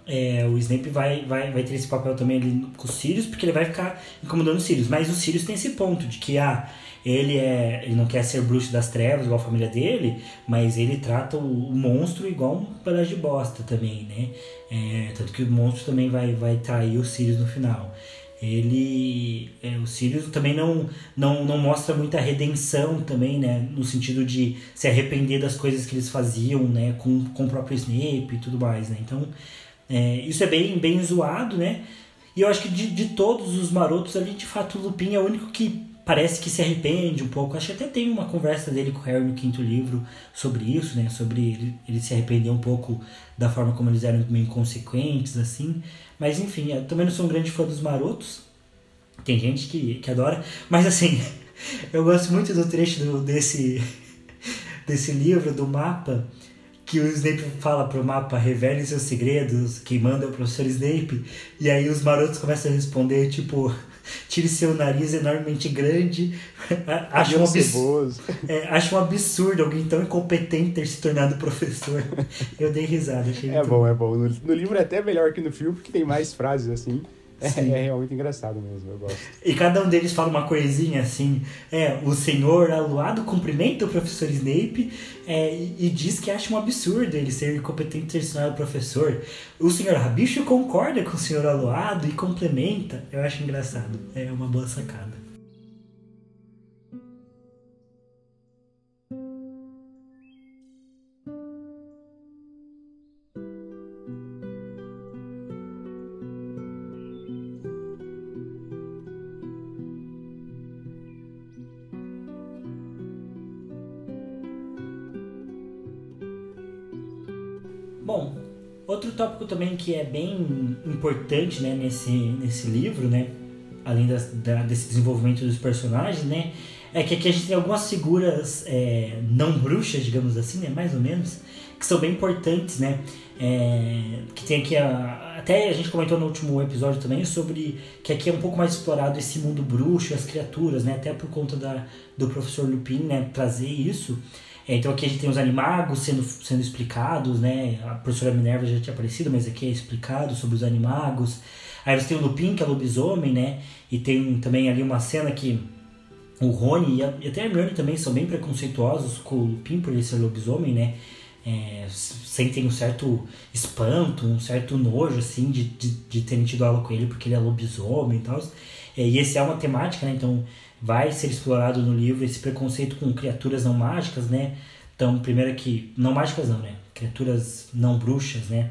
É, o Snape vai, vai, vai ter esse papel também ali com os Sirius, porque ele vai ficar incomodando os Sirius. Mas os Sirius tem esse ponto de que, ah, ele é ele não quer ser bruxo das trevas igual a família dele, mas ele trata o, o monstro igual um pedaço de bosta também, né? É, tanto que o monstro também vai, vai trair o Sirius no final. Ele, é, o Sirius também não, não, não mostra muita redenção também, né? No sentido de se arrepender das coisas que eles faziam, né? Com, com o próprio Snape e tudo mais, né? Então, é, isso é bem, bem zoado, né? E eu acho que de, de todos os marotos ali, de fato, o Lupin é o único que parece que se arrepende um pouco. Acho que até tem uma conversa dele com o Harry no quinto livro sobre isso, né? Sobre ele, ele se arrepender um pouco da forma como eles eram meio inconsequentes, assim. Mas enfim, eu também não sou um grande fã dos marotos. Tem gente que, que adora. Mas assim, eu gosto muito do trecho do, desse, desse livro, do mapa, que o Snape fala pro mapa, revele seus segredos, quem manda é o professor Snape. E aí os marotos começam a responder, tipo tire seu nariz enormemente grande. acho, um absurdo, é, acho um absurdo alguém tão incompetente ter se tornado professor. Eu dei risada. Achei é bom, bom, é bom. No, no livro é até melhor que no filme, porque tem mais frases assim. É, é, realmente engraçado mesmo, eu gosto. E cada um deles fala uma coisinha assim. É, o senhor aluado cumprimenta o professor Snape é, e, diz que acha um absurdo ele ser incompetente ter se tornado professor. O senhor Rabicho concorda com o senhor aluado e complementa. Eu acho engraçado. É uma boa sacada. Tópico também que é bem importante né, nesse, nesse livro, né, além das, da, desse desenvolvimento dos personagens, né, é que aqui a gente tem algumas figuras é, não bruxas, digamos assim, né, mais ou menos, que são bem importantes, né, é, que tem aqui a, até a gente comentou no último episódio também sobre que aqui é um pouco mais explorado esse mundo bruxo, as criaturas, né, até por conta da, do professor Lupin, né, trazer isso. Então aqui a gente tem os animagos sendo, sendo explicados, né? A professora Minerva já tinha aparecido, mas aqui é explicado sobre os animagos. Aí você tem o Lupin, que é lobisomem, né? E tem também ali uma cena que o Rony e, a, e até a Hermione também são bem preconceituosos com o Lupin por ele ser lobisomem, né? É, sentem um certo espanto, um certo nojo, assim, de, de, de terem tido aula com ele porque ele é lobisomem e tal. É, e esse é uma temática, né? Então vai ser explorado no livro esse preconceito com criaturas não mágicas, né? Então, primeiro aqui, não mágicas não, né? Criaturas não bruxas, né?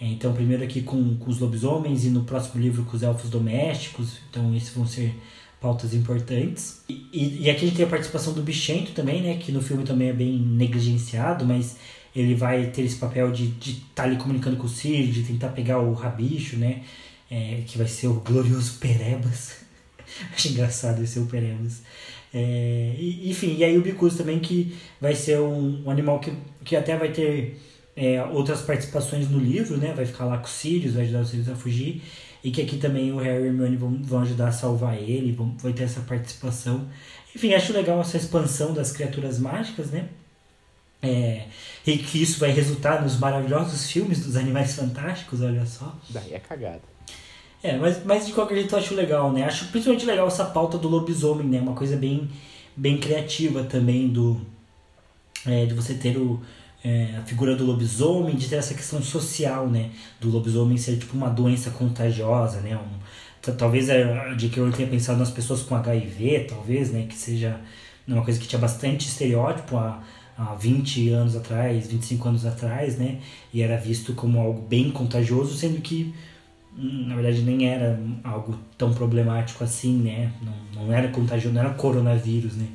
Então, primeiro aqui com, com os lobisomens e no próximo livro com os elfos domésticos. Então, esses vão ser pautas importantes. E, e, e, aqui a gente tem a participação do Bichento também, né? Que no filme também é bem negligenciado, mas ele vai ter esse papel de estar tá ali comunicando com o Cid, de tentar pegar o rabicho, né? É, que vai ser o glorioso Perebas. Acho engraçado esse Operemus. É, e, enfim, e aí o Bicus também, que vai ser um, um animal que, que até vai ter é, outras participações no livro, né? Vai ficar lá com os Sirius, vai ajudar os Sirius a fugir. E que aqui também o Harry e Hermione vão, vão ajudar a salvar ele, vão, vai ter essa participação. Enfim, acho legal essa expansão das criaturas mágicas, né? É, e que isso vai resultar nos maravilhosos filmes dos Animais Fantásticos, olha só. Daí é cagada. É, mas, mas de qualquer jeito eu acho legal, né? Acho principalmente legal essa pauta do lobisomem, né? Uma coisa bem, bem criativa também do é, de você ter o, é, a figura do lobisomem, de ter essa questão social, né? Do lobisomem ser tipo uma doença contagiosa, né? Um, talvez a de que eu tenha pensado nas pessoas com HIV, talvez, né? Que seja uma coisa que tinha bastante estereótipo há, há 20 anos atrás, 25 anos atrás, né? E era visto como algo bem contagioso, sendo que na verdade nem era algo tão problemático assim, né? Não, não era contagioso, não era coronavírus, né?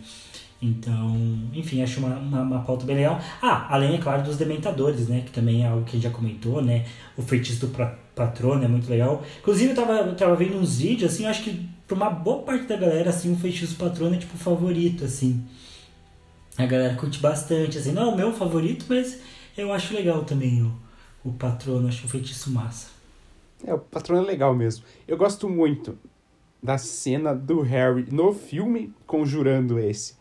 Então, enfim, acho uma, uma, uma, pauta bem legal. Ah, além, é claro, dos dementadores, né? Que também é algo que a gente já comentou, né? O feitiço do patrono é muito legal. Inclusive, eu tava, eu tava vendo uns vídeos, assim, acho que pra uma boa parte da galera, assim, o feitiço do patrono é, tipo, favorito, assim. A galera curte bastante, assim. Não é o meu favorito, mas Eu acho legal também o, o patrono, acho o feitiço massa. É, o patrono é legal mesmo. Eu gosto muito da cena do Harry no filme conjurando esse.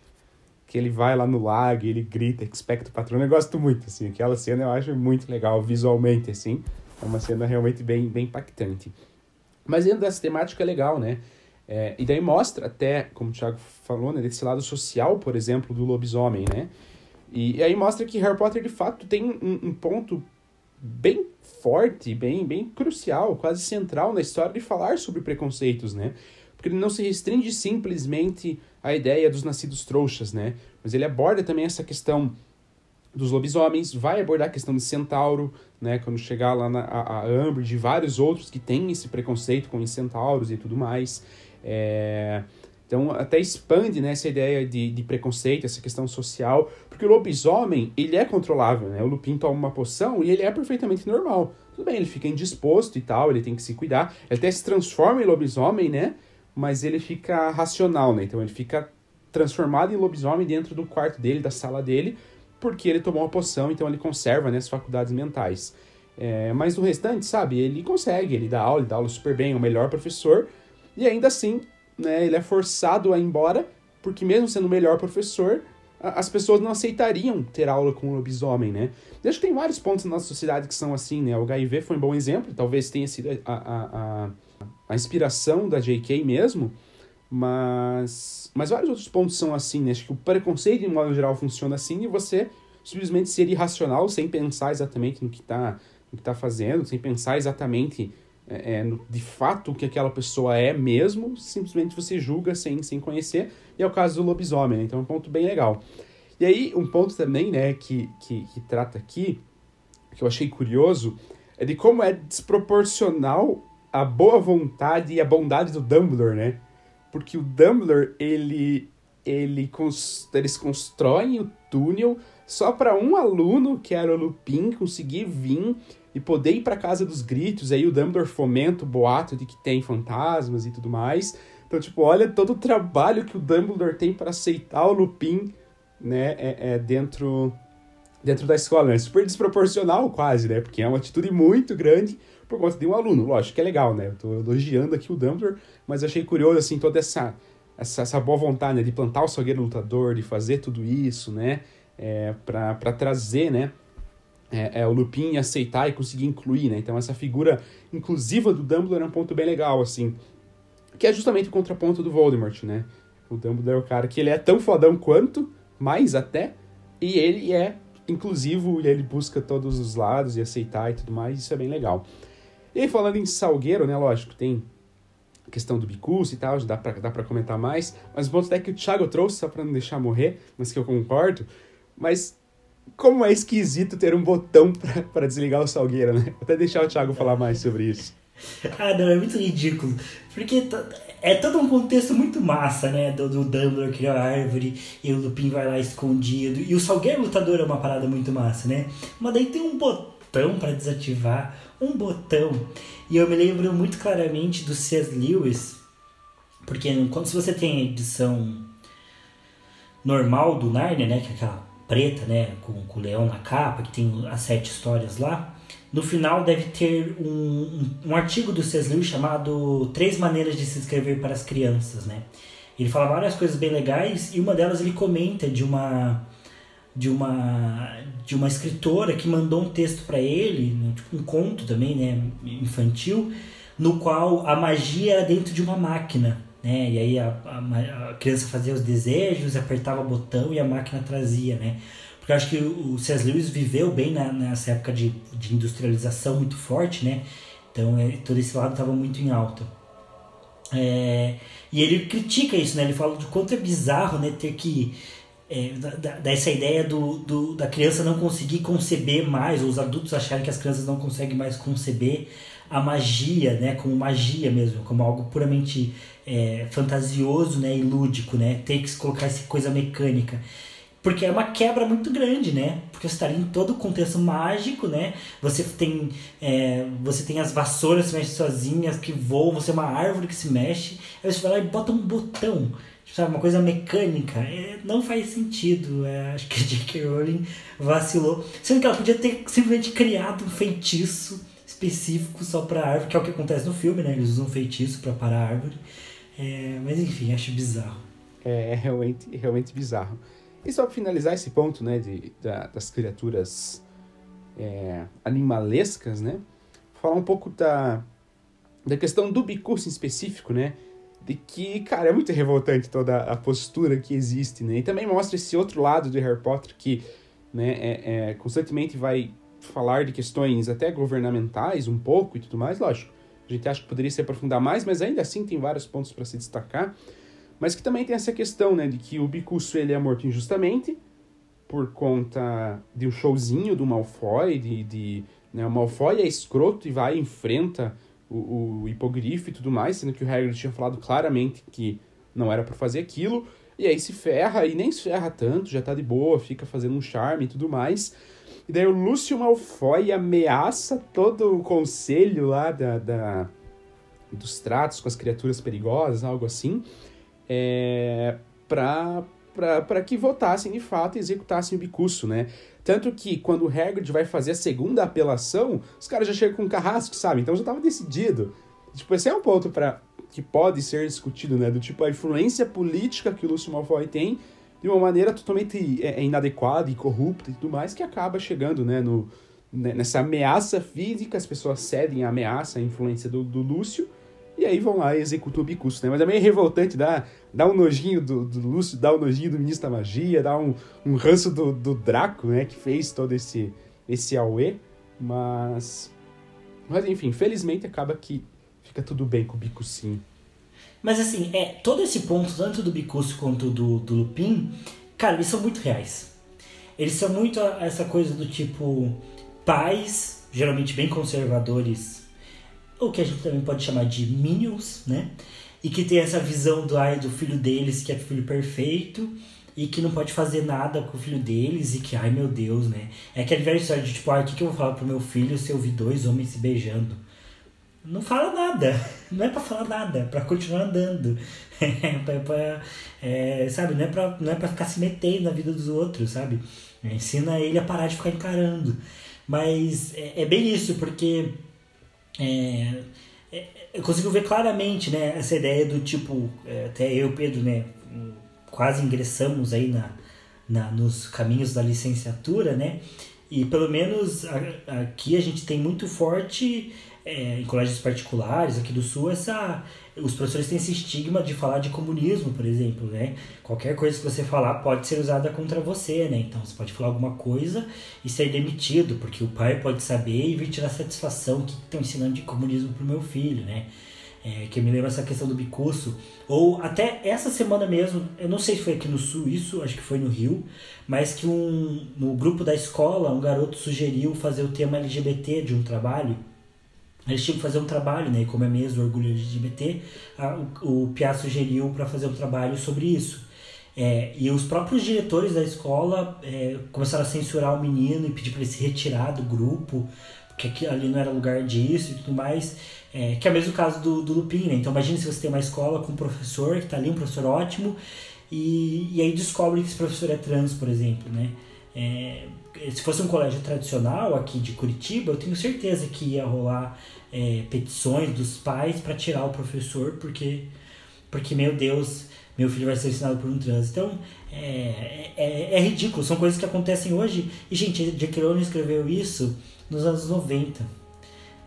Que ele vai lá no lago ele grita, expecto patrono. Eu gosto muito, assim. Aquela cena eu acho muito legal visualmente, assim. É uma cena realmente bem, bem impactante. Mas dentro dessa temática é legal, né? É, e daí mostra até, como o Thiago falou, né, desse lado social, por exemplo, do lobisomem, né? E, e aí mostra que Harry Potter, de fato, tem um, um, ponto bem forte, bem, bem crucial, quase central na história de falar sobre preconceitos, né? Porque ele não se restringe simplesmente à ideia dos nascidos trouxas, né? Mas ele aborda também essa questão dos lobisomens, vai abordar a questão de centauro, né? Quando chegar lá na a, a Umbridge vários outros que têm esse preconceito com os centauros e tudo mais. É... Então, até expande né, essa ideia de, de preconceito, essa questão social, porque o lobisomem, ele é controlável, né? O Lupin toma uma poção e ele é perfeitamente normal. Tudo bem, ele fica indisposto e tal, ele tem que se cuidar. Ele até se transforma em lobisomem, né? Mas ele fica racional, né? Então, ele fica transformado em lobisomem dentro do quarto dele, da sala dele, porque ele tomou uma poção, então ele conserva né, as faculdades mentais. É, mas no restante, sabe, ele consegue, ele dá aula, ele dá aula super bem, é o melhor professor, e ainda assim, né, ele é forçado a ir embora, porque mesmo sendo o melhor professor, as pessoas não aceitariam ter aula com o lobisomem, né? Eu acho que tem vários pontos na nossa sociedade que são assim, né? O HIV foi um bom exemplo, talvez tenha sido a, a, a, a inspiração da J.K. mesmo, mas, mas vários outros pontos são assim, né? Acho que o preconceito, de modo geral, funciona assim e você simplesmente ser irracional sem pensar exatamente no que está tá fazendo, sem pensar exatamente é, é, de fato o que aquela pessoa é mesmo, simplesmente você julga sem, sem conhecer, e é o caso do lobisomem, né? então é um ponto bem legal. E aí, um ponto também, né, que, que, que trata aqui, que eu achei curioso, é de como é desproporcional a boa vontade e a bondade do Dumbledore, né? Porque o Dumbledore, ele, ele eles constroem o túnel só para um aluno, que era o Lupin, conseguir vir e poder ir para casa dos gritos. Aí o Dumbledore fomenta o boato de que tem fantasmas e tudo mais. Então, tipo, olha todo o trabalho que o Dumbledore tem para aceitar o Lupin, né, é, é, dentro, dentro da escola. É super desproporcional, quase, né? Porque é uma atitude muito grande por conta de um aluno. Lógico que é legal, né? Eu tô elogiando aqui o Dumbledore, mas achei curioso, assim, toda essa, essa, essa boa vontade né, de plantar o Salgueiro Lutador, de fazer tudo isso, né? É, para trazer, né? É, é, o Lupin aceitar e conseguir incluir, né? Então essa figura inclusiva do Dumbledore é um ponto bem legal, assim. Que é justamente o contraponto do Voldemort, né? O Dumbledore é o cara que ele é tão fodão quanto, mais até, e ele é inclusivo e ele busca todos os lados e aceitar e tudo mais, isso é bem legal. E aí, falando em Salgueiro, né, lógico, tem a questão do Bicus e tal, dá pra, dá pra comentar mais, mas o ponto é que o Thiago trouxe, só pra não deixar morrer, mas que eu concordo, mas como é esquisito ter um botão para desligar o Salgueira, né? Vou até deixar o Thiago falar mais sobre isso. ah, não, é muito ridículo. Porque é todo um contexto muito massa, né? Do, do Dumbledore criar a árvore e o Lupin vai lá escondido. E o Salgueiro Lutador é uma parada muito massa, né? Mas daí tem um botão para desativar. Um botão. E eu me lembro muito claramente do C.S. Lewis. Porque quando se você tem a edição normal do Narnia, né? Que é aquela preta, né, com, com o leão na capa, que tem as sete histórias lá. No final deve ter um, um, artigo do C.S. Lewis chamado Três Maneiras de se Escrever para as Crianças, né? Ele fala várias coisas bem legais e uma delas ele comenta de uma de uma de uma escritora que mandou um texto para ele, né, tipo um conto também, né, infantil, no qual a magia era dentro de uma máquina né? E aí a, a, a, criança fazia os desejos, apertava o botão e a máquina trazia, né? Porque eu acho que o C.S. Lewis viveu bem na, nessa época de, de industrialização muito forte, né? Então é, todo esse lado estava muito em alta. É, e ele critica isso, né? Ele fala de quanto é bizarro, né? Ter que é, dessa ideia do, do, da criança não conseguir conceber mais, ou os adultos acharem que as crianças não conseguem mais conceber a magia, né, como magia mesmo, como algo puramente é, fantasioso, né, e lúdico, né, ter que colocar essa coisa mecânica. porque é uma quebra muito grande, né? Porque você está ali em todo o contexto mágico, né? Você tem, é, você tem as vassouras que se mexem sozinhas, que voam, você é uma árvore que se mexe, aí você vai lá e bota um botão, sabe? Uma coisa mecânica. É, não faz sentido. É, acho que a J.K. Rowling vacilou. Sendo que ela podia ter simplesmente criado um feitiço específico só para árvore, que é o que acontece no filme, né? Eles usam um feitiço para parar a árvore. É, mas enfim, acho bizarro. É, é realmente, realmente bizarro. E só para finalizar esse ponto, né, de, da, das criaturas é, animalescas, né, falar um pouco da, da questão do bicurso em específico, né, de que, cara, é muito revoltante toda a postura que existe, né, e também mostra esse outro lado de Harry Potter que, né, é, é, constantemente vai falar de questões até governamentais um pouco e tudo mais, lógico. A gente acha que poderia se aprofundar mais, mas ainda assim tem vários pontos para se destacar mas que também tem essa questão, né, de que o Bicuço ele é morto injustamente por conta de um showzinho do Malfoy, de, de né, o Malfoy é escroto e vai enfrenta o, o hipogrifo e tudo mais, sendo que o Hagrid tinha falado claramente que não era para fazer aquilo, e aí se ferra, e nem se ferra tanto, já tá de boa, fica fazendo um charme e tudo mais. E daí o Lúcio Malfoy ameaça todo o conselho lá da, da dos tratos com as criaturas perigosas, algo assim é, para que votassem de fato e executassem o bicurso, né? Tanto que quando o Hagrid vai fazer a segunda apelação, os caras já chegam com um carrasco, sabe? Então já estava decidido. Tipo, esse é um ponto para que pode ser discutido, né? Do tipo, a influência política que o Lúcio Malfoy tem de uma maneira totalmente é, é inadequada e corrupta e tudo mais, que acaba chegando, né? No, né, nessa ameaça física, as pessoas cedem à ameaça, à influência do, do Lúcio, e aí vão lá e executam o bicurso, né? Mas é meio revoltante, dá, dá um nojinho do, do Lúcio, dá um nojinho do Ministro da Magia, dá um, um ranço do, do Draco, né? Que fez todo esse, esse auê. Mas... Mas enfim, felizmente acaba que fica tudo bem com o bicursinho. Mas assim, é, todo esse ponto, tanto do bicurso quanto do, do Lupin, cara, eles são muito reais. Eles são muito essa coisa do tipo pais, geralmente bem conservadores, ou que a gente também pode chamar de minions, né? E que tem essa visão do ai do filho deles, que é filho perfeito, e que não pode fazer nada com o filho deles, e que, ai meu Deus, né? É aquele velho história de tipo, ai, o que, que eu vou falar pro meu filho se eu ouvir dois homens se beijando? Não fala nada, não é para falar nada, é pra continuar andando. É pra, pra, é, sabe, não é, pra, não é pra ficar se metendo na vida dos outros, sabe? Ensina ele a parar de ficar encarando. Mas é, é bem isso, porque é, é, eu consigo ver claramente né, essa ideia do tipo, é, até eu e Pedro, né, quase ingressamos aí na, na, nos caminhos da licenciatura, né? E pelo menos aqui a gente tem muito forte é, em colégios particulares aqui do sul essa os professores têm esse estigma de falar de comunismo por exemplo né? Qualquer coisa que você falar pode ser usada contra você né? Então você pode falar alguma coisa e ser demitido porque o pai pode saber e vir tirar satisfação que estão ensinando de comunismo pro meu filho né? É, que me lembra essa questão do bicurso ou até essa semana mesmo eu não sei se foi aqui no sul isso acho que foi no Rio mas que um no grupo da escola um garoto sugeriu fazer o tema LGBT de um trabalho eles tinham que fazer um trabalho, né? E como é mês do orgulho LGBT, a, o, o Pia sugeriu para fazer um trabalho sobre isso. É, e os próprios diretores da escola é, começaram a censurar o menino e pedir para ele se retirar do grupo, porque ali não era lugar disso e tudo mais. É, que é o mesmo caso do, do Lupin, né? Então imagine se você tem uma escola com um professor que está ali, um professor ótimo, e, e aí descobre que esse professor é trans, por exemplo, né? É, se fosse um colégio tradicional aqui de Curitiba, eu tenho certeza que ia rolar é, petições dos pais para tirar o professor, porque, porque, meu Deus, meu filho vai ser ensinado por um trans. Então, é, é, é ridículo, são coisas que acontecem hoje. E, gente, J.K. Rowling escreveu isso nos anos 90.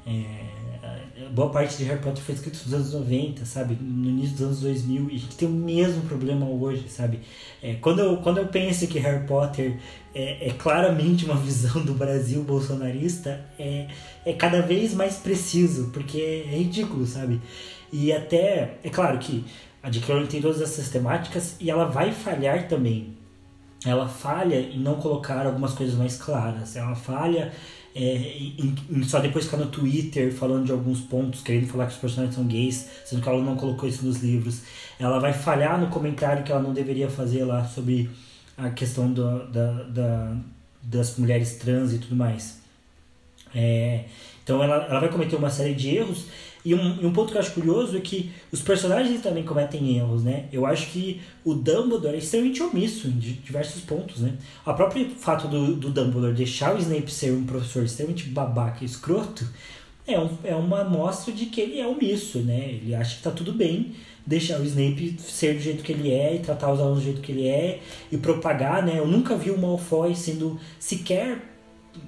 É, boa parte de Harry Potter foi escrito nos anos 90, sabe? No início dos anos 2000. E a gente tem o mesmo problema hoje, sabe? É, quando, eu, quando eu penso que Harry Potter é, é claramente uma visão do Brasil bolsonarista, é, é cada vez mais preciso, porque é ridículo, sabe? E até, é claro que a J.K. Rowling tem todas essas temáticas e ela vai falhar também. Ela falha em não colocar algumas coisas mais claras. Ela falha é, em, em, só depois ficar no Twitter falando de alguns pontos, querendo falar que os personagens são gays, sendo que ela não colocou isso nos livros. Ela vai falhar no comentário que ela não deveria fazer lá sobre a questão do, da, da, das mulheres trans e tudo mais. É, então ela, ela vai cometer uma série de erros e um, e um ponto que eu acho curioso é que os personagens também cometem erros, né? Eu acho que o Dumbledore é extremamente omisso em diversos pontos, né? O próprio fato do, do Dumbledore deixar o Snape ser um professor extremamente babaca e escroto é, um, é uma amostra de que ele é omisso, né? Ele acha que tá tudo bem deixar o Snape ser do jeito que ele é e tratar os alunos do jeito que ele é e propagar, né? Eu nunca vi o Malfoy sendo sequer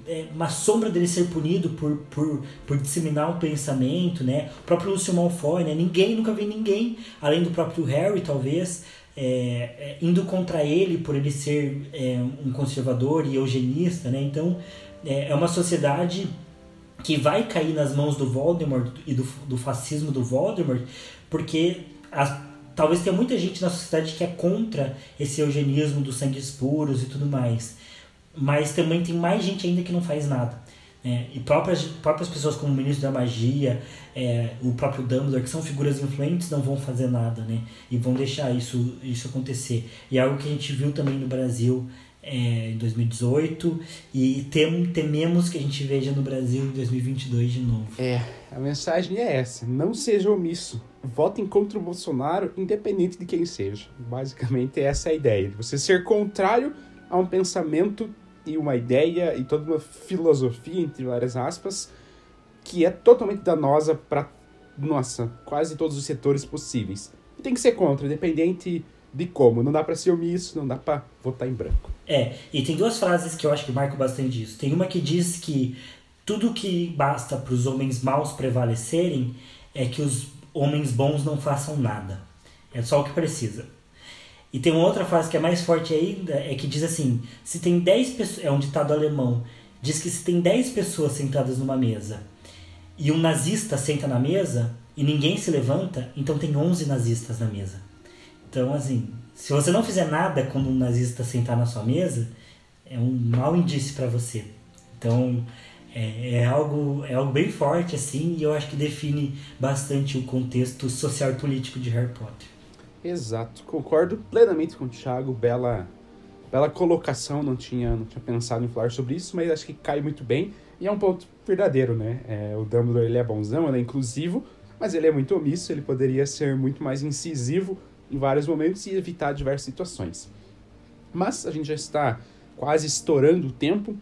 é, uma sombra dele ser punido por, por, por disseminar um pensamento, né? O próprio Lúcio Malfoy, né? Ninguém, nunca vi ninguém, além do próprio Harry, talvez, é, é, indo contra ele por ele ser é, um conservador e eugenista, né? Então, é, é uma sociedade que vai cair nas mãos do Voldemort e do, do fascismo do Voldemort, porque talvez tenha muita gente na sociedade que é contra esse eugenismo dos sangues puros e tudo mais mas também tem mais gente ainda que não faz nada. Né? E próprias, próprias pessoas como o ministro da magia, é, o próprio Dumbledore, que são figuras influentes, não vão fazer nada, né? E vão deixar isso, isso acontecer. E é algo que a gente viu também no Brasil é, em 2018 e tem, tememos que a gente veja no Brasil em 2022 de novo. É, a mensagem é essa: não seja omisso. Votem contra o Bolsonaro, independente de quem seja. Basicamente, essa é a ideia. De você ser contrário a um pensamento e uma ideia e toda uma filosofia, entre várias aspas, que é totalmente danosa para, nossa, quase todos os setores possíveis. E tem que ser contra, independente de como. Não dá para ser omisso, não dá para votar em branco. É, e tem duas frases que eu acho que marcam bastante isso. Tem uma que diz que tudo que basta para os homens maus prevalecerem é que os homens bons não façam nada. É só o que precisa. E tem uma outra frase que é mais forte ainda, é que diz assim: se tem 10 pessoas. É um ditado alemão. Diz que se tem 10 pessoas sentadas numa mesa e um nazista senta na mesa e ninguém se levanta, então tem 11 nazistas na mesa. Então, assim, se você não fizer nada quando um nazista sentar na sua mesa, é um mau indício para você. Então, é, é, algo, é algo bem forte, assim, e eu acho que define bastante o contexto social e político de Harry Potter. Exato, concordo plenamente com o Thiago, bela, bela colocação, não tinha, não tinha pensado em falar sobre isso, mas acho que cai muito bem e é um ponto verdadeiro, né? É, o Dumbledore ele é bonzão, ele é inclusivo, mas ele é muito omisso, ele poderia ser muito mais incisivo em vários momentos e evitar diversas situações. Mas a gente já está quase estourando o tempo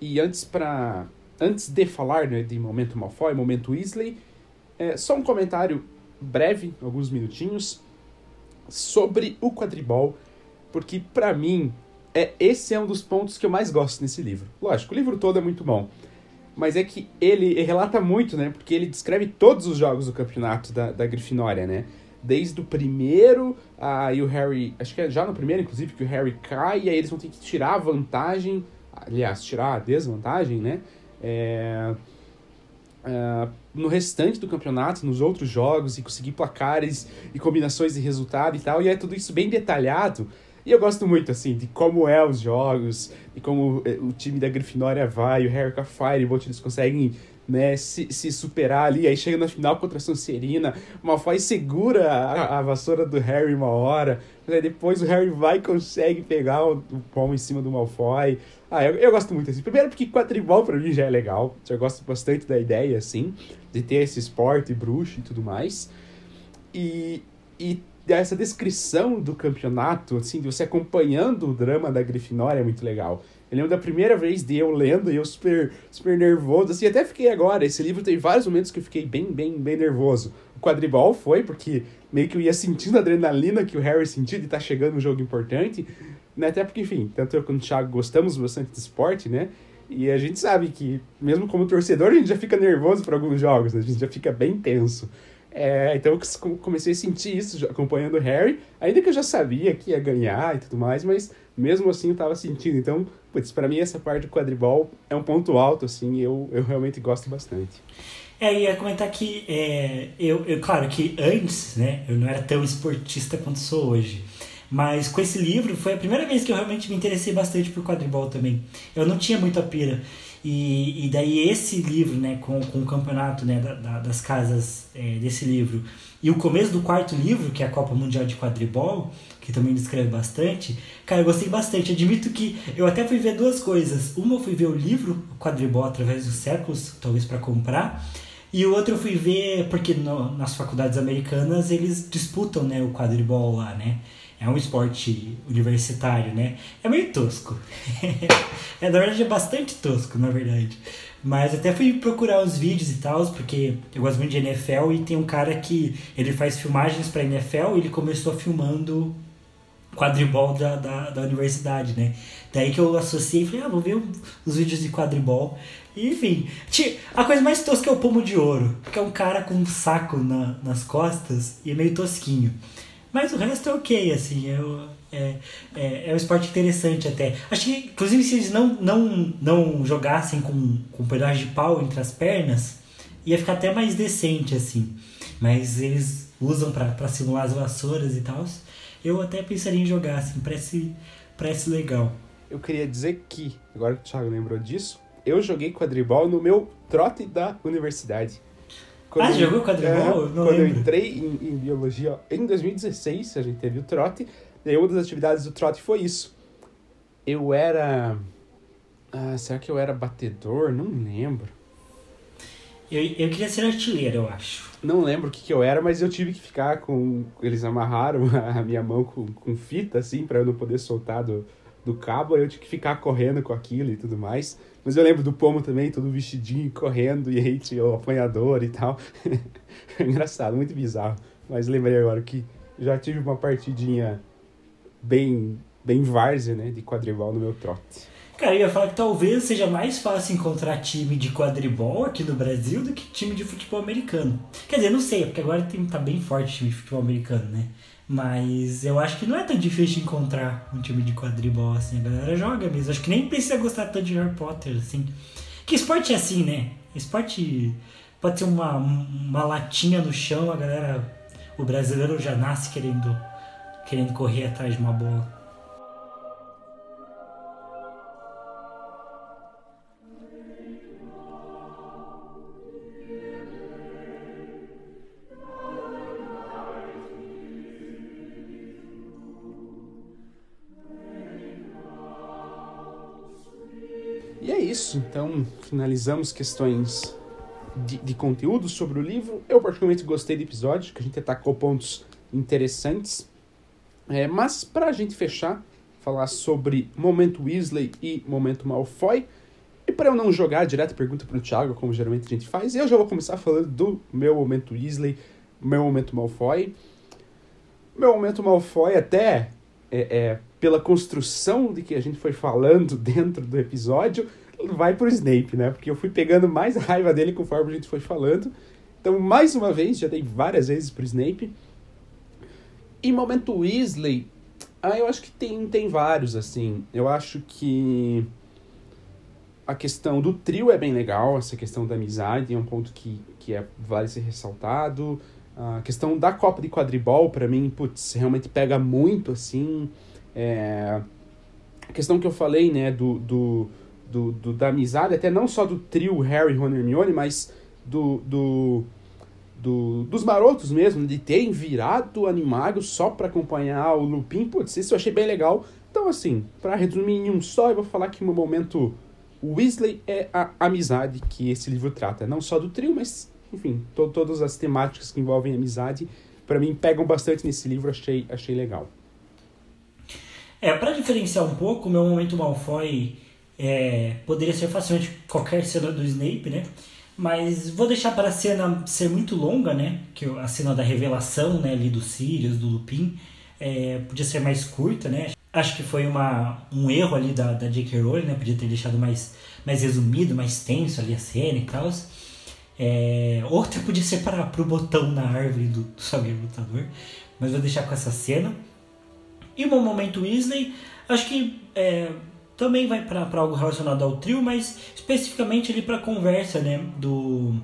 e antes para antes de falar né, de momento Malfoy, momento Weasley, é, só um comentário breve, alguns minutinhos sobre o quadribol, porque para mim é esse é um dos pontos que eu mais gosto nesse livro. Lógico, o livro todo é muito bom, mas é que ele relata muito, né? Porque ele descreve todos os jogos do campeonato da, da Grifinória, né? Desde o primeiro, aí o Harry. Acho que é já no primeiro, inclusive, que o Harry cai, e aí eles vão ter que tirar a vantagem. Aliás, tirar a desvantagem, né? É, uh, no restante do campeonato, nos outros jogos, e conseguir placares e combinações de resultado e tal. E é tudo isso bem detalhado. E eu gosto muito, assim, de como é os jogos, e como eh, o time da Grifinória vai, o Harry com a Firebolt, eles conseguem né, se, se superar ali, aí chega na final contra a Sonserina, Malfoy segura a, a vassoura do Harry uma hora, depois o Harry vai e consegue pegar o, o pão em cima do Malfoy, ah, eu, eu gosto muito assim. Primeiro porque quadribol pra mim já é legal. Eu gosto bastante da ideia, assim, de ter esse esporte, bruxo e tudo mais. E, e essa descrição do campeonato, assim, de você acompanhando o drama da Grifinória é muito legal. Eu lembro da primeira vez de eu lendo e eu super, super nervoso, assim, até fiquei agora. Esse livro tem vários momentos que eu fiquei bem, bem, bem nervoso. O quadribol foi porque meio que eu ia sentindo a adrenalina que o Harry sentiu de estar tá chegando um jogo importante. Né? Até porque, enfim, tanto eu quanto o Thiago gostamos bastante de esporte, né? E a gente sabe que, mesmo como torcedor, a gente já fica nervoso para alguns jogos, né? a gente já fica bem tenso. É, então eu comecei a sentir isso acompanhando o Harry, ainda que eu já sabia que ia ganhar e tudo mais, mas mesmo assim eu tava sentindo. Então, putz, pra mim essa parte do quadribol é um ponto alto, assim, eu, eu realmente gosto bastante. É, ia comentar que, é, eu, eu, claro que antes, né, eu não era tão esportista quanto sou hoje. Mas com esse livro foi a primeira vez que eu realmente me interessei bastante por quadribol também. Eu não tinha muita pira. E, e daí esse livro, né, com, com o campeonato né, da, da, das casas é, desse livro, e o começo do quarto livro, que é a Copa Mundial de Quadribol, que também descreve bastante, cara, eu gostei bastante. Admito que eu até fui ver duas coisas. Uma eu fui ver o livro, Quadribol através dos séculos, talvez para comprar. E o outro eu fui ver, porque no, nas faculdades americanas eles disputam né, o quadribol lá, né? É um esporte universitário, né? É meio tosco. é, na verdade, é bastante tosco, na verdade. Mas até fui procurar os vídeos e tal, porque eu gosto muito de NFL e tem um cara que ele faz filmagens para NFL e ele começou filmando quadribol da, da, da universidade, né? Daí que eu associei e falei, ah, vou ver os vídeos de quadribol. E, enfim, a coisa mais tosca é o pomo de ouro, que é um cara com um saco na, nas costas e é meio tosquinho. Mas o resto é ok, assim, eu, é, é, é um esporte interessante até. Acho que, inclusive, se eles não, não, não jogassem com, com um pedaço de pau entre as pernas, ia ficar até mais decente, assim. Mas eles usam para simular as vassouras e tal. Eu até pensaria em jogar, assim, parece, parece legal. Eu queria dizer que, agora que o Thiago lembrou disso, eu joguei quadribol no meu trote da universidade. Quando ah, jogou quadribol? É, quando lembro. eu entrei em, em, biologia, em 2016, a gente teve o trote, e uma das atividades do trote foi isso. Eu era. Ah, será que eu era batedor? Não lembro. Eu, eu queria ser artilheiro, eu acho. Não lembro o que, que eu era, mas eu tive que ficar com. Eles amarraram a minha mão com, com fita, assim, para eu não poder soltar do, do cabo, aí eu tive que ficar correndo com aquilo e tudo mais. Mas eu lembro do Pomo também, todo vestidinho, correndo, e aí tinha o apanhador e tal. Engraçado, muito bizarro. Mas lembrei agora que já tive uma partidinha bem, bem várzea, né, de quadribol no meu trote. Cara, eu ia falar que talvez seja mais fácil encontrar time de quadribol aqui no Brasil do que time de futebol americano. Quer dizer, não sei, porque agora tem, tá bem forte time de futebol americano, né? Mas eu acho que não é tão difícil encontrar um time de quadribol assim. A galera joga mesmo. Acho que nem precisa gostar tanto de Harry Potter, assim. Que esporte é assim, né? Esporte pode ser uma, uma latinha no chão, a galera. O brasileiro já nasce querendo, querendo correr atrás de uma bola. Isso, então finalizamos questões de, de, conteúdo sobre o livro. Eu particularmente gostei do episódio, que a gente atacou pontos interessantes. É, mas para a gente fechar, falar sobre Momento Weasley e Momento Malfoy. E para eu não jogar direto pergunta para o Thiago, como geralmente a gente faz, eu já vou começar falando do meu Momento Weasley, meu Momento Malfoy. Meu Momento Malfoy até é, é, pela construção de que a gente foi falando dentro do episódio, vai pro Snape, né? Porque eu fui pegando mais raiva dele conforme a gente foi falando. Então, mais uma vez, já dei várias vezes pro Snape. E momento Weasley, ah, eu acho que tem, tem vários, assim. Eu acho que a questão do trio é bem legal, essa questão da amizade é um ponto que, que é, vale ser ressaltado. A questão da Copa de Quadribol, para mim, putz, realmente pega muito, assim. É... A questão que eu falei, né, do, do, do, do, da amizade, até não só do trio Harry, Ron e Hermione, mas do, do, do, dos marotos mesmo, de terem virado animados só para acompanhar o Lupin. Putz, isso eu achei bem legal. Então, assim, para resumir em um só, eu vou falar que o meu momento Weasley é a amizade que esse livro trata. Não só do trio, mas, enfim, to todas as temáticas que envolvem amizade, para mim, pegam bastante nesse livro, achei, achei legal. É, para diferenciar um pouco, meu momento Malfoy é, poderia ser facilmente qualquer cena do Snape, né? Mas vou deixar para a cena ser muito longa, né? Que a cena da revelação, né, ali do Sirius, do Lupin, é, podia ser mais curta, né? Acho que foi uma, um erro ali da, da J.K. Rowling, né? Podia ter deixado mais, mais resumido, mais tenso ali a cena e tal. É, ou até podia ser para o botão na árvore do, do Saber Lutador. Mas vou deixar com essa cena. E o momento Weasley, acho que é, também vai para algo relacionado ao trio, mas especificamente ali para a conversa, né, do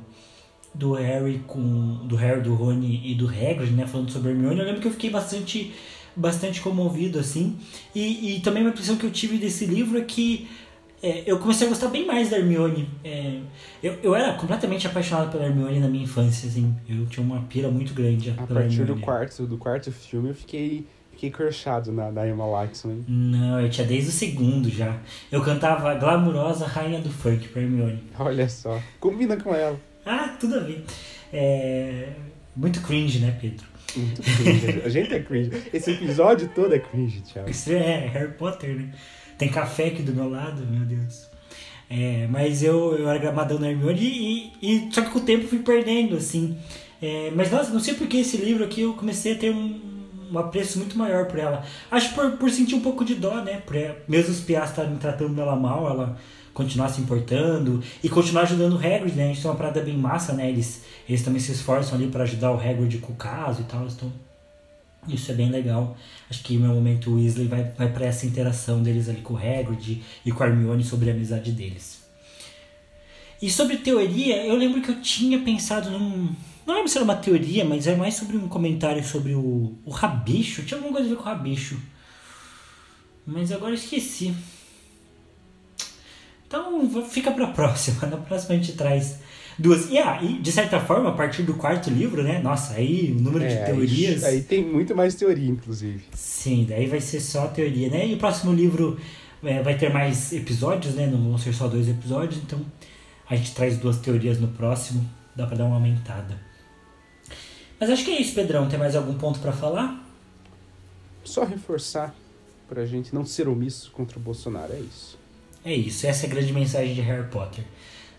do Harry com do Harry, do Rony e do Hagrid, né, falando sobre Hermione. Eu lembro que eu fiquei bastante bastante comovido assim. E, e também uma impressão que eu tive desse livro é que é, eu comecei a gostar bem mais da Hermione. É, eu, eu era completamente apaixonado pela Hermione na minha infância, assim. Eu tinha uma pira muito grande A partir do Hermione. quarto, do quarto filme eu fiquei, fiquei crushado na, Emma Watson, hein? Não, eu tinha desde o segundo já. Eu cantava Glamurosa Rainha do Funk pra Hermione. Olha só, combina com ela. Ah, tudo a ver. É, muito cringe, né, Pedro? Muito cringe. A gente é cringe. Esse episódio todo é cringe, Thiago. Isso é Harry Potter, né? Tem café aqui do meu lado, meu Deus. É, mas eu, eu era gramadão na Hermione e, e, e só que com o tempo fui perdendo, assim. É, mas nossa, não sei porque esse livro aqui eu comecei a ter um, um apreço muito maior por ela. Acho por, por sentir um pouco de dó, né? Por, ela- mesmo os piás estarem tratando dela mal, ela continuar se importando e continuar ajudando o Hagrid, né? Isso é uma parada bem massa, né? Eles, eles também se esforçam ali para ajudar o Hagrid com o caso e tal, então isso é bem legal. Acho que o meu momento Weasley vai, vai para essa interação deles ali com o Hagrid e com a Hermione sobre a amizade deles. E sobre teoria, eu lembro que eu tinha pensado num. Não lembro se era uma teoria, mas é mais sobre um comentário sobre o, o rabicho. Tinha alguma coisa a ver com o rabicho. Mas agora eu esqueci. Então fica pra próxima. Na próxima a gente traz duas. E, ah, e de certa forma, a partir do quarto livro, né? Nossa, aí o número de É, teorias. Aí, aí tem muito mais teoria, inclusive. Sim, daí vai ser só teoria, né? E o próximo livro é, vai ter mais episódios, né? Não vão ser só dois episódios, então a gente traz duas teorias no próximo, dá pra dar uma aumentada. Mas acho que é isso, Pedrão. Tem mais algum ponto pra falar? Só reforçar pra gente não ser omisso contra o Bolsonaro, é isso. É isso, essa é a grande mensagem de Harry Potter.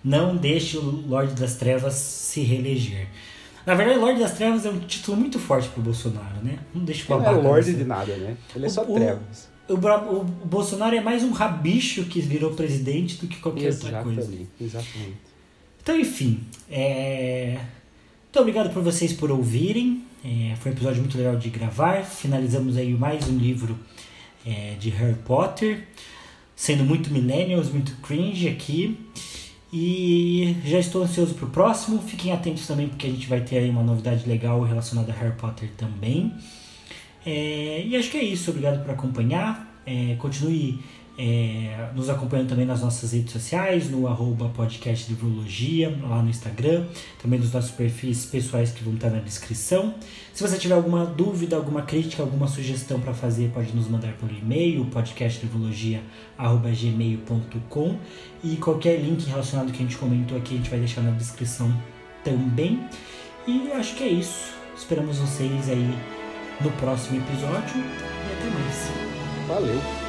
Não deixe o Lorde das Trevas se reeleger. Na verdade, Lorde das Trevas é um título muito forte pro Bolsonaro, né? Não deixe o Ele não é babaca lorde de nada, né? Ele é só O- o- trevas. O, Bra- o Bolsonaro é mais um rabicho que virou presidente do que qualquer outra coisa. Exatamente, exatamente. Então, enfim, é... muito obrigado por vocês por ouvirem. É, Foi um episódio muito legal de gravar. Finalizamos aí mais um livro é, de Harry Potter, sendo muito millennials, muito cringe aqui. E já estou ansioso pro próximo. Fiquem atentos também, porque a gente vai ter aí uma novidade legal relacionada a Harry Potter também. É, e acho que é isso. Obrigado por acompanhar. É, continue é, nos acompanhando também nas nossas redes sociais, no arroba podcast lá no Instagram, também nos nossos perfis pessoais que vão estar na descrição. Se você tiver alguma dúvida, alguma crítica, alguma sugestão para fazer, pode nos mandar pelo e-mail, podcastlivrologia.gmail.com e qualquer link relacionado que a gente comentou aqui a gente vai deixar na descrição também. E acho que é isso. Esperamos vocês aí no próximo episódio e até mais. Valeu.